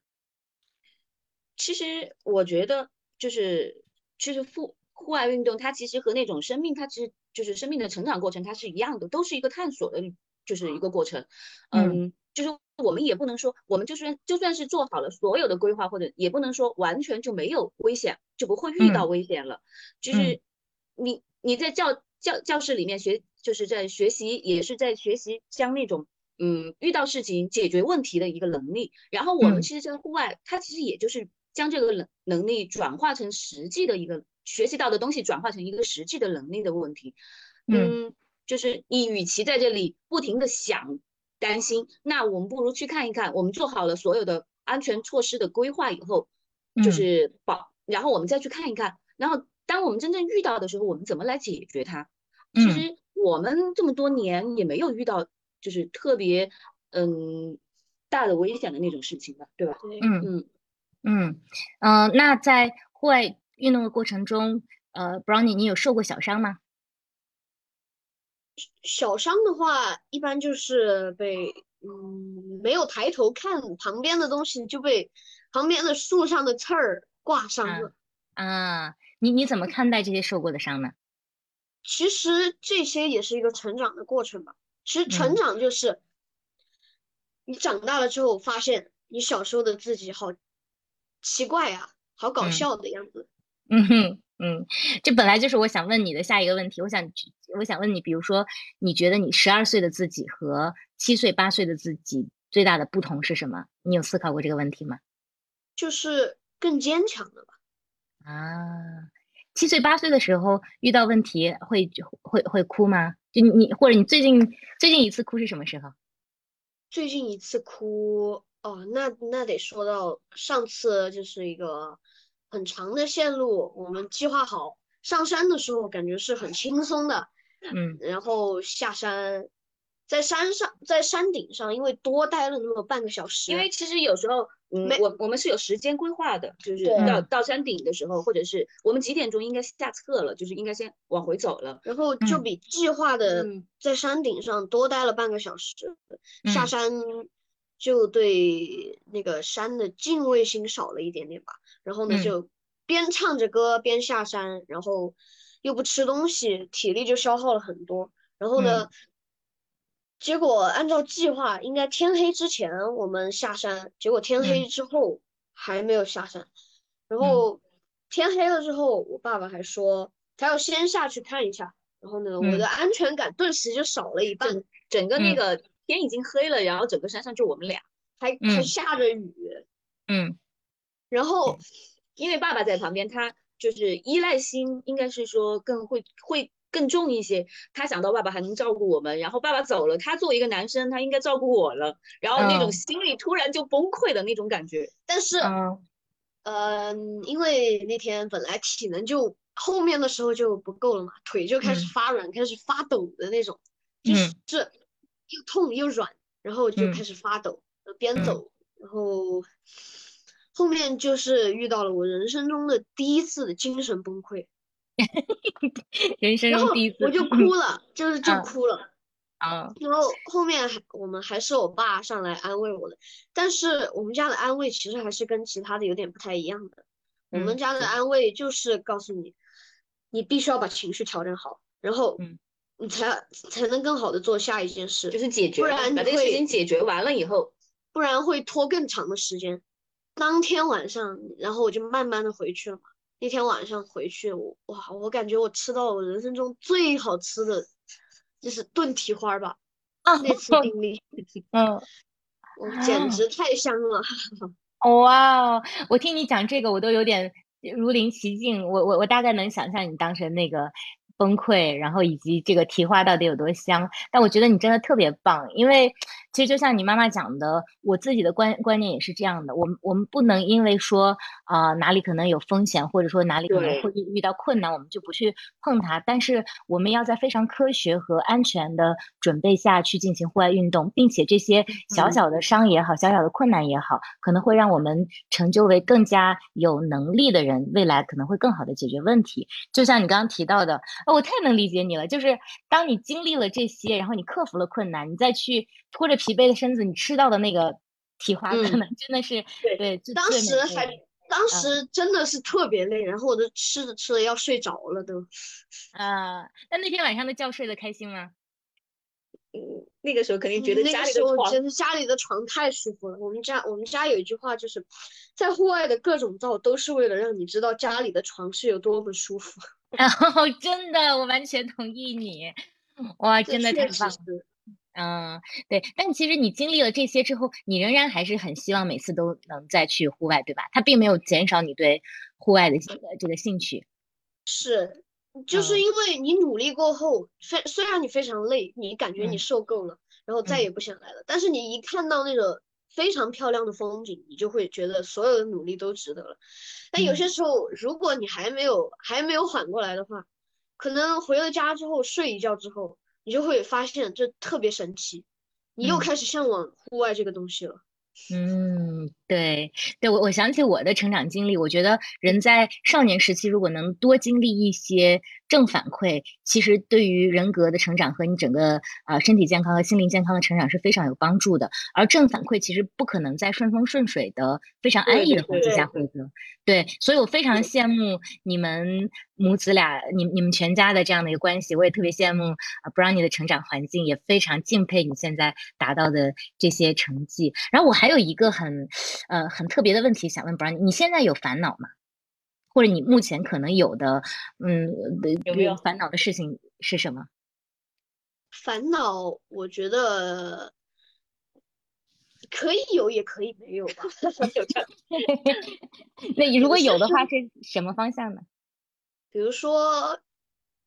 C: 其实我觉得，就是就是户户外运动，它其实和那种生命，它其实就是生命的成长过程，它是一样的，都是一个探索的，就是一个过程。嗯，就是我们也不能说，我们就算就算是做好了所有的规划，或者也不能说完全就没有危险，就不会遇到危险了。就是你你在教教教室里面学，就是在学习，也是在学习将那种嗯遇到事情解决问题的一个能力。然后我们其实，在户外，它其实也就是。将这个能能力转化成实际的一个学习到的东西，转化成一个实际的能力的问题。嗯，就是你与其在这里不停的想担心，那我们不如去看一看，我们做好了所有的安全措施的规划以后，就是保，然后我们再去看一看，然后当我们真正遇到的时候，我们怎么来解决它？其实我们这么多年也没有遇到就是特别嗯大的危险的那种事情吧，对吧？
A: 嗯嗯。嗯，呃，那在户外运动的过程中，呃，Brownie，你有受过小伤吗？
B: 小伤的话，一般就是被，嗯，没有抬头看旁边的东西，就被旁边的树上的刺儿挂伤了。
A: 啊，你你怎么看待这些受过的伤呢？
B: 其实这些也是一个成长的过程吧。其实成长就是，你长大了之后，发现你小时候的自己好。奇怪啊，好搞笑的样子。
A: 嗯哼，嗯，这本来就是我想问你的下一个问题。我想，我想问你，比如说，你觉得你十二岁的自己和七岁、八岁的自己最大的不同是什么？你有思考过这个问题吗？
B: 就是更坚强了吧。
A: 啊，七岁、八岁的时候遇到问题会会会哭吗？就你或者你最近最近一次哭是什么时候？
B: 最近一次哭。哦，那那得说到上次就是一个很长的线路，我们计划好上山的时候，感觉是很轻松的，
A: 嗯，
B: 然后下山，在山上，在山顶上，因为多待了那么半个小时，
C: 因为其实有时候，嗯，我我们是有时间规划的，就是到到山顶的时候，或者是我们几点钟应该下撤了，就是应该先往回走了，
B: 然后就比计划的在山顶上多待了半个小时，下山。就对那个山的敬畏心少了一点点吧，然后呢，就边唱着歌边下山，然后又不吃东西，体力就消耗了很多。然后呢，结果按照计划应该天黑之前我们下山，结果天黑之后还没有下山。然后天黑了之后，我爸爸还说他要先下去看一下。然后呢，我的安全感顿时就少了一半，
C: 整个那个。天已经黑了，然后整个山上就我们俩，
B: 还还下着雨，
A: 嗯，
B: 然后
C: 因为爸爸在旁边，他就是依赖心应该是说更会会更重一些。他想到爸爸还能照顾我们，然后爸爸走了，他作为一个男生，他应该照顾我了，然后那种心里突然就崩溃的那种感觉。
B: 但是，嗯，因为那天本来体能就后面的时候就不够了嘛，腿就开始发软，开始发抖的那种，就是这。又痛又软，然后就开始发抖，边走，然后后面就是遇到了我人生中的第一次的精神崩溃，*laughs*
A: 人生中第一次，
B: 我就 *laughs* 哭了，就是就哭了，
A: 啊，
B: 然后后面还我们还是我爸上来安慰我的，但是我们家的安慰其实还是跟其他的有点不太一样的，我们家的安慰就是告诉你，你必须要把情绪调整好，然后。你才才能更好的做下一件事，
C: 就是解决，
B: 不然
C: 把这个事情解决完了以后，
B: 不然会拖更长的时间。当天晚上，然后我就慢慢的回去了嘛。那天晚上回去，我哇，我感觉我吃到了我人生中最好吃的，就是炖蹄花吧。
A: 啊，
B: 那次经历，*laughs*
A: 嗯，*laughs*
B: 我简直太香了。*laughs*
A: 哇，我听你讲这个，我都有点如临其境。我我我大概能想象你当时那个。崩溃，然后以及这个蹄花到底有多香？但我觉得你真的特别棒，因为其实就像你妈妈讲的，我自己的观观念也是这样的。我们我们不能因为说啊哪里可能有风险，或者说哪里可能会遇到困难，我们就不去碰它。但是我们要在非常科学和安全的准备下去进行户外运动，并且这些小小的伤也好，小小的困难也好，可能会让我们成就为更加有能力的人，未来可能会更好的解决问题。就像你刚刚提到的，我太能理解你了。就是当你经历了这些，然后你克服了困难，你再去拖着疲惫的身子，你吃到的那个蹄花，可能真的是对。
B: 当时还当时真的是特别累，然后我都吃着吃着要睡着了都。
A: 啊，那那天晚上的觉睡得开心吗？
C: 嗯，那个时候肯定觉得家里的床，
B: 觉得家里的床太舒服了。我们家我们家有一句话，就是在户外的各种造都是为了让你知道家里的床是有多么舒服。*laughs*
A: 然后真的，我完全同意你。哇，真的太棒了。嗯，对。但其实你经历了这些之后，你仍然还是很希望每次都能再去户外，对吧？它并没有减少你对户外的这个兴趣。
B: 是。就是因为你努力过后，虽虽然你非常累，你感觉你受够了，然后再也不想来了。但是你一看到那个非常漂亮的风景，你就会觉得所有的努力都值得了。但有些时候，如果你还没有还没有缓过来的话，可能回了家之后睡一觉之后，你就会发现这特别神奇，你又开始向往户外这个东西了。
A: 嗯，对，对我我想起我的成长经历，我觉得人在少年时期如果能多经历一些正反馈，其实对于人格的成长和你整个啊身体健康和心灵健康的成长是非常有帮助的。而正反馈其实不可能在顺风顺水的非常安逸的环境下获得，对，所以我非常羡慕你们母子俩，你你们全家的这样的一个关系，我也特别羡慕啊 Brownie 的成长环境，也非常敬佩你现在达到的这些成绩。然后我还有一个很，呃，很特别的问题想问 Brownie，你现在有烦恼吗？或者你目前可能有的，嗯，
C: 有没有
A: 烦恼的事情是什么？
B: 烦恼，我觉得可以有，也可以没有吧。*laughs* *laughs*
A: 那如果有的话，是什么方向呢？
B: 比如说，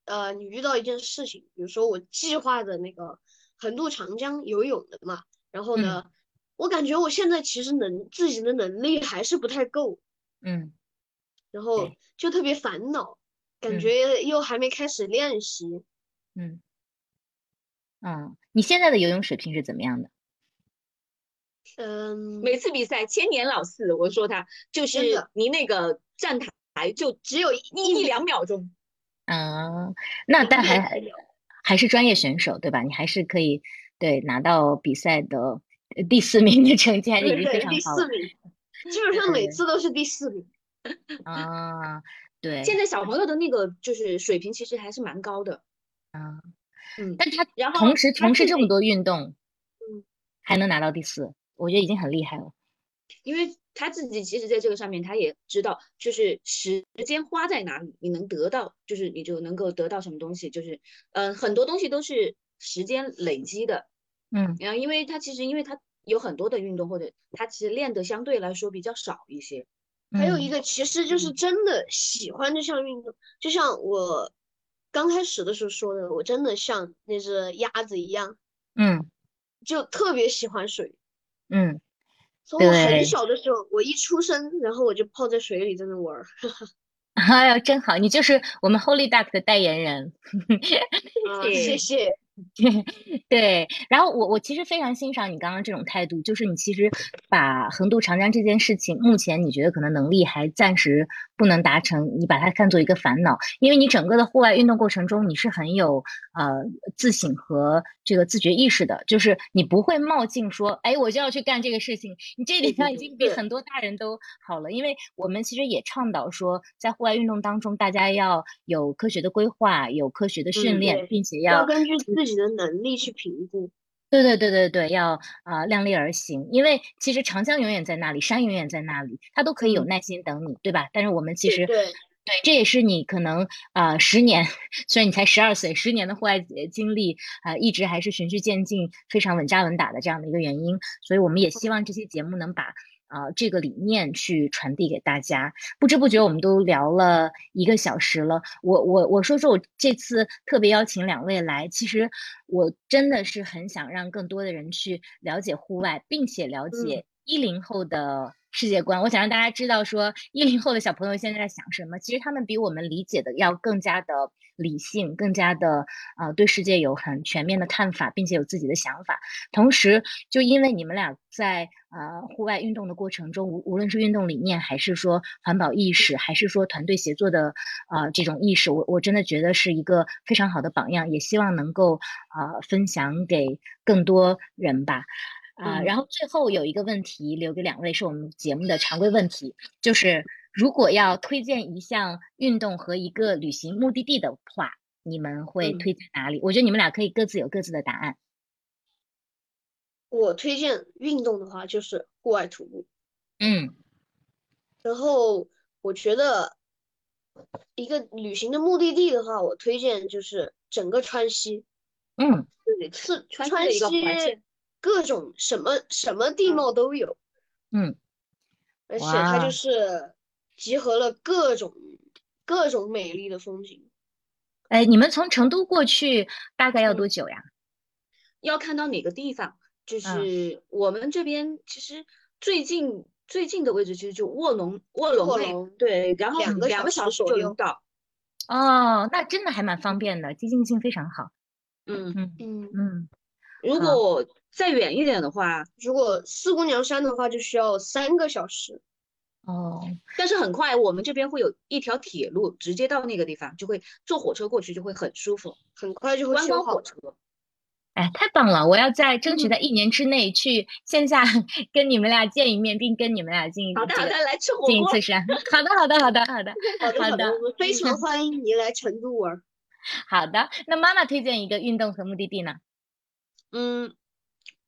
B: 呃，你遇到一件事情，比如说我计划的那个横渡长江游泳的嘛，然后呢，我感觉我现在其实能自己的能力还是不太够，
A: 嗯。
B: 然后就特别烦恼，感觉又还没开始练习。
A: 嗯，嗯，你现在的游泳水平是怎么样的？
B: 嗯，
C: 每次比赛千年老四，我说他就是离那个站台就只有一一两秒钟。
A: 嗯，那但还还是专业选手对吧？你还是可以对拿到比赛的第四名的成绩，还是已经非常好。第
B: 四名，基本上每次都是第四名。*laughs*
A: 啊，对，
C: 现在小朋友的那个就是水平其实还是蛮高的，
A: 啊，
C: 嗯，
A: 但他
C: 然后
A: 同时从事这么多运动，
B: 嗯，
A: 还能拿到第四，我觉得已经很厉害了。
C: 因为他自己其实在这个上面他也知道，就是时间花在哪里，你能得到，就是你就能够得到什么东西，就是嗯，很多东西都是时间累积的，
A: 嗯，
C: 然后因为他其实因为他有很多的运动，或者他其实练的相对来说比较少一些。
B: 还有一个，其实就是真的喜欢这项运动，就像我刚开始的时候说的，我真的像那只鸭子一样，
A: 嗯，
B: 就特别喜欢水，
A: 嗯，
B: 从我很小的时候，我一出生，然后我就泡在水里在那玩儿，*laughs*
A: 哎呀，真好，你就是我们 Holy Duck 的代言人，*laughs*
B: 谢谢。*laughs*
A: 对，然后我我其实非常欣赏你刚刚这种态度，就是你其实把横渡长江这件事情，目前你觉得可能能力还暂时不能达成，你把它看作一个烦恼，因为你整个的户外运动过程中，你是很有呃自省和这个自觉意识的，就是你不会冒进说，哎，我就要去干这个事情，你这点上已经比。很多大人都好了，因为我们其实也倡导说，在户外运动当中，大家要有科学的规划，有科学的训练，并且
B: 要根据自己。自己的能力去评估，
A: 对对对对对，要啊量力而行，因为其实长江永远在那里，山永远在那里，它都可以有耐心等你，对吧？但是我们其实
B: 对
A: 对，这也是你可能啊十年，虽然你才十二岁，十年的户外经历啊，一直还是循序渐进，非常稳扎稳打的这样的一个原因。所以我们也希望这些节目能把啊这个理念去传递给大家。不知不觉我们都聊了一个小时了，我我我说说我这次特别邀请两位来，其实我真的是很想让更多的人去了解户外，并且了解一零后的。世界观，我想让大家知道，说一零后的小朋友现在在想什么。其实他们比我们理解的要更加的理性，更加的啊，对世界有很全面的看法，并且有自己的想法。同时，就因为你们俩在啊户外运动的过程中，无无论是运动理念，还是说环保意识，还是说团队协作的啊这种意识，我我真的觉得是一个非常好的榜样，也希望能够啊分享给更多人吧。啊，然后最后有一个问题留给两位，是我们节目的常规问题，就是如果要推荐一项运动和一个旅行目的地的话，你们会推荐哪里？我觉得你们俩可以各自有各自的答案。
B: 我推荐运动的话就是户外徒步，
A: 嗯，
B: 然后我觉得一个旅行的目的地的话，我推荐就是整个川西，
A: 嗯，
C: 对，
B: 是
C: 川
B: 川
C: 西的一个环线。
B: 各种什么什么地貌都有，
A: 嗯，
B: 而且它就是集合了各种各种美丽的风景。
A: 哎，你们从成都过去大概要多久呀？
C: 要看到哪个地方，就是我们这边其实最近最近的位置其实就卧龙卧龙对，然后
B: 两
C: 个两
B: 个
C: 小时就能到。
A: 哦，那真的还蛮方便的，接近性非常好。
C: 嗯
A: 嗯
B: 嗯
A: 嗯，
C: 如果。再远一点的话，
B: 如果四姑娘山的话，就需要三个小时。
A: 哦，
C: 但是很快，我们这边会有一条铁路直接到那个地方，就会坐火车过去，就会很舒服，
B: 很快就会
C: 观光
B: 火
C: 车。
A: 哎，太棒了！我要在争取在一年之内去线下 *laughs* 跟你们俩见一面，并跟你们俩进一
C: 好的好的来吃火锅，
A: 进一次山。好的好的好的好的 *laughs*
B: 好的
A: 好的，
B: 我们非常 *laughs* 欢迎你来成都玩。
A: 好的，那妈妈推荐一个运动和目的地呢？
C: 嗯。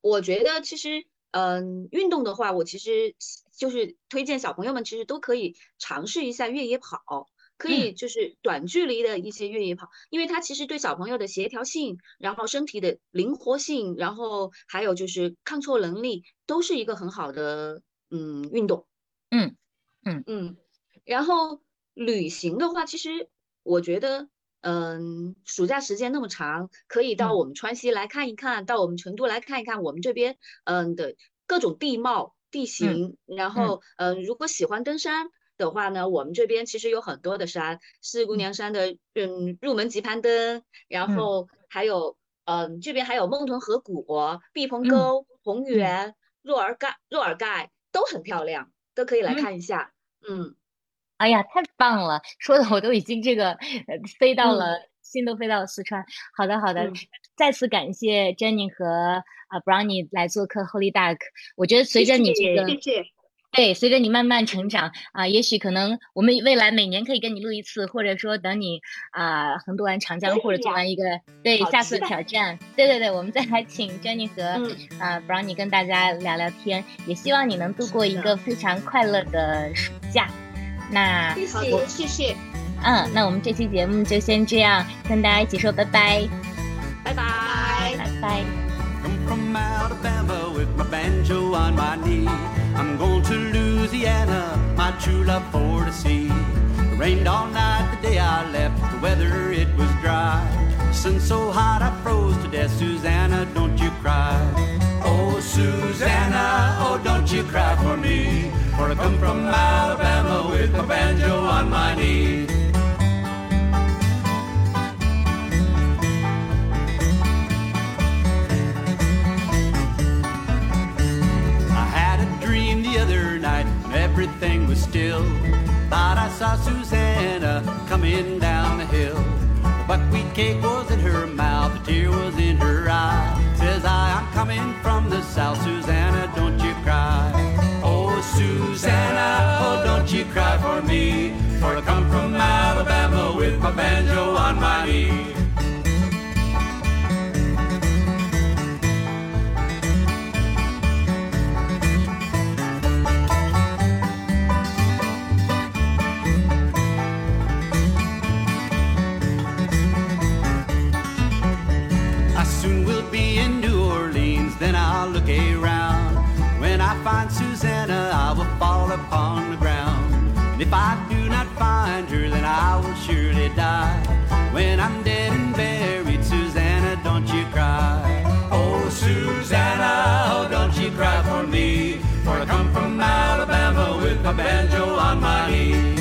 C: 我觉得其实，嗯，运动的话，我其实就是推荐小朋友们其实都可以尝试一下越野跑，可以就是短距离的一些越野跑，因为它其实对小朋友的协调性，然后身体的灵活性，然后还有就是抗挫能力，都是一个很好的嗯运动。
A: 嗯嗯
C: 嗯，然后旅行的话，其实我觉得。嗯，暑假时间那么长，可以到我们川西来看一看，到我们成都来看一看我们这边嗯的各种地貌地形。然后嗯，如果喜欢登山的话呢，我们这边其实有很多的山，四姑娘山的嗯入门级攀登，然后还有嗯这边还有孟屯河谷、毕棚沟、红原、若尔盖、若尔盖都很漂亮，都可以来看一下。嗯。
A: 哎呀，太棒了！说的我都已经这个飞到了，心都飞到了四川。好的，好的，再次感谢 Jenny 和啊 Brownie 来做客 Holy Duck。我觉得随着你这个，
B: 谢谢。
A: 对，随着你慢慢成长啊，也许可能我们未来每年可以跟你录一次，或者说等你啊横渡完长江或者做完一个对下次挑战，对对对，我们再来请 Jenny 和啊 Brownie 跟大家聊聊天。也希望你能度过一个非常快乐的暑假。那
B: 谢谢，谢谢。
A: 嗯，那我们这期节目就先这样，跟大家一起说拜拜，
C: 拜拜，
A: 拜拜。
D: Susanna, oh, don't you cry for me, for I come from Alabama with my banjo on my knee. I had a dream the other night everything was still. Thought I saw Susanna coming down the hill. Buckwheat cake was in her mouth, a tear was in her eye. Says I, I'm coming from the south, Susanna, don't you cry. Oh, Susanna, oh, don't you cry for me. For I come from Alabama with my banjo on my knee. Upon the ground. And if I do not find her, then I will surely die. When I'm dead and buried, Susanna, don't you cry. Oh, Susanna, oh, don't you cry for me. For I come from Alabama with my banjo on my knee.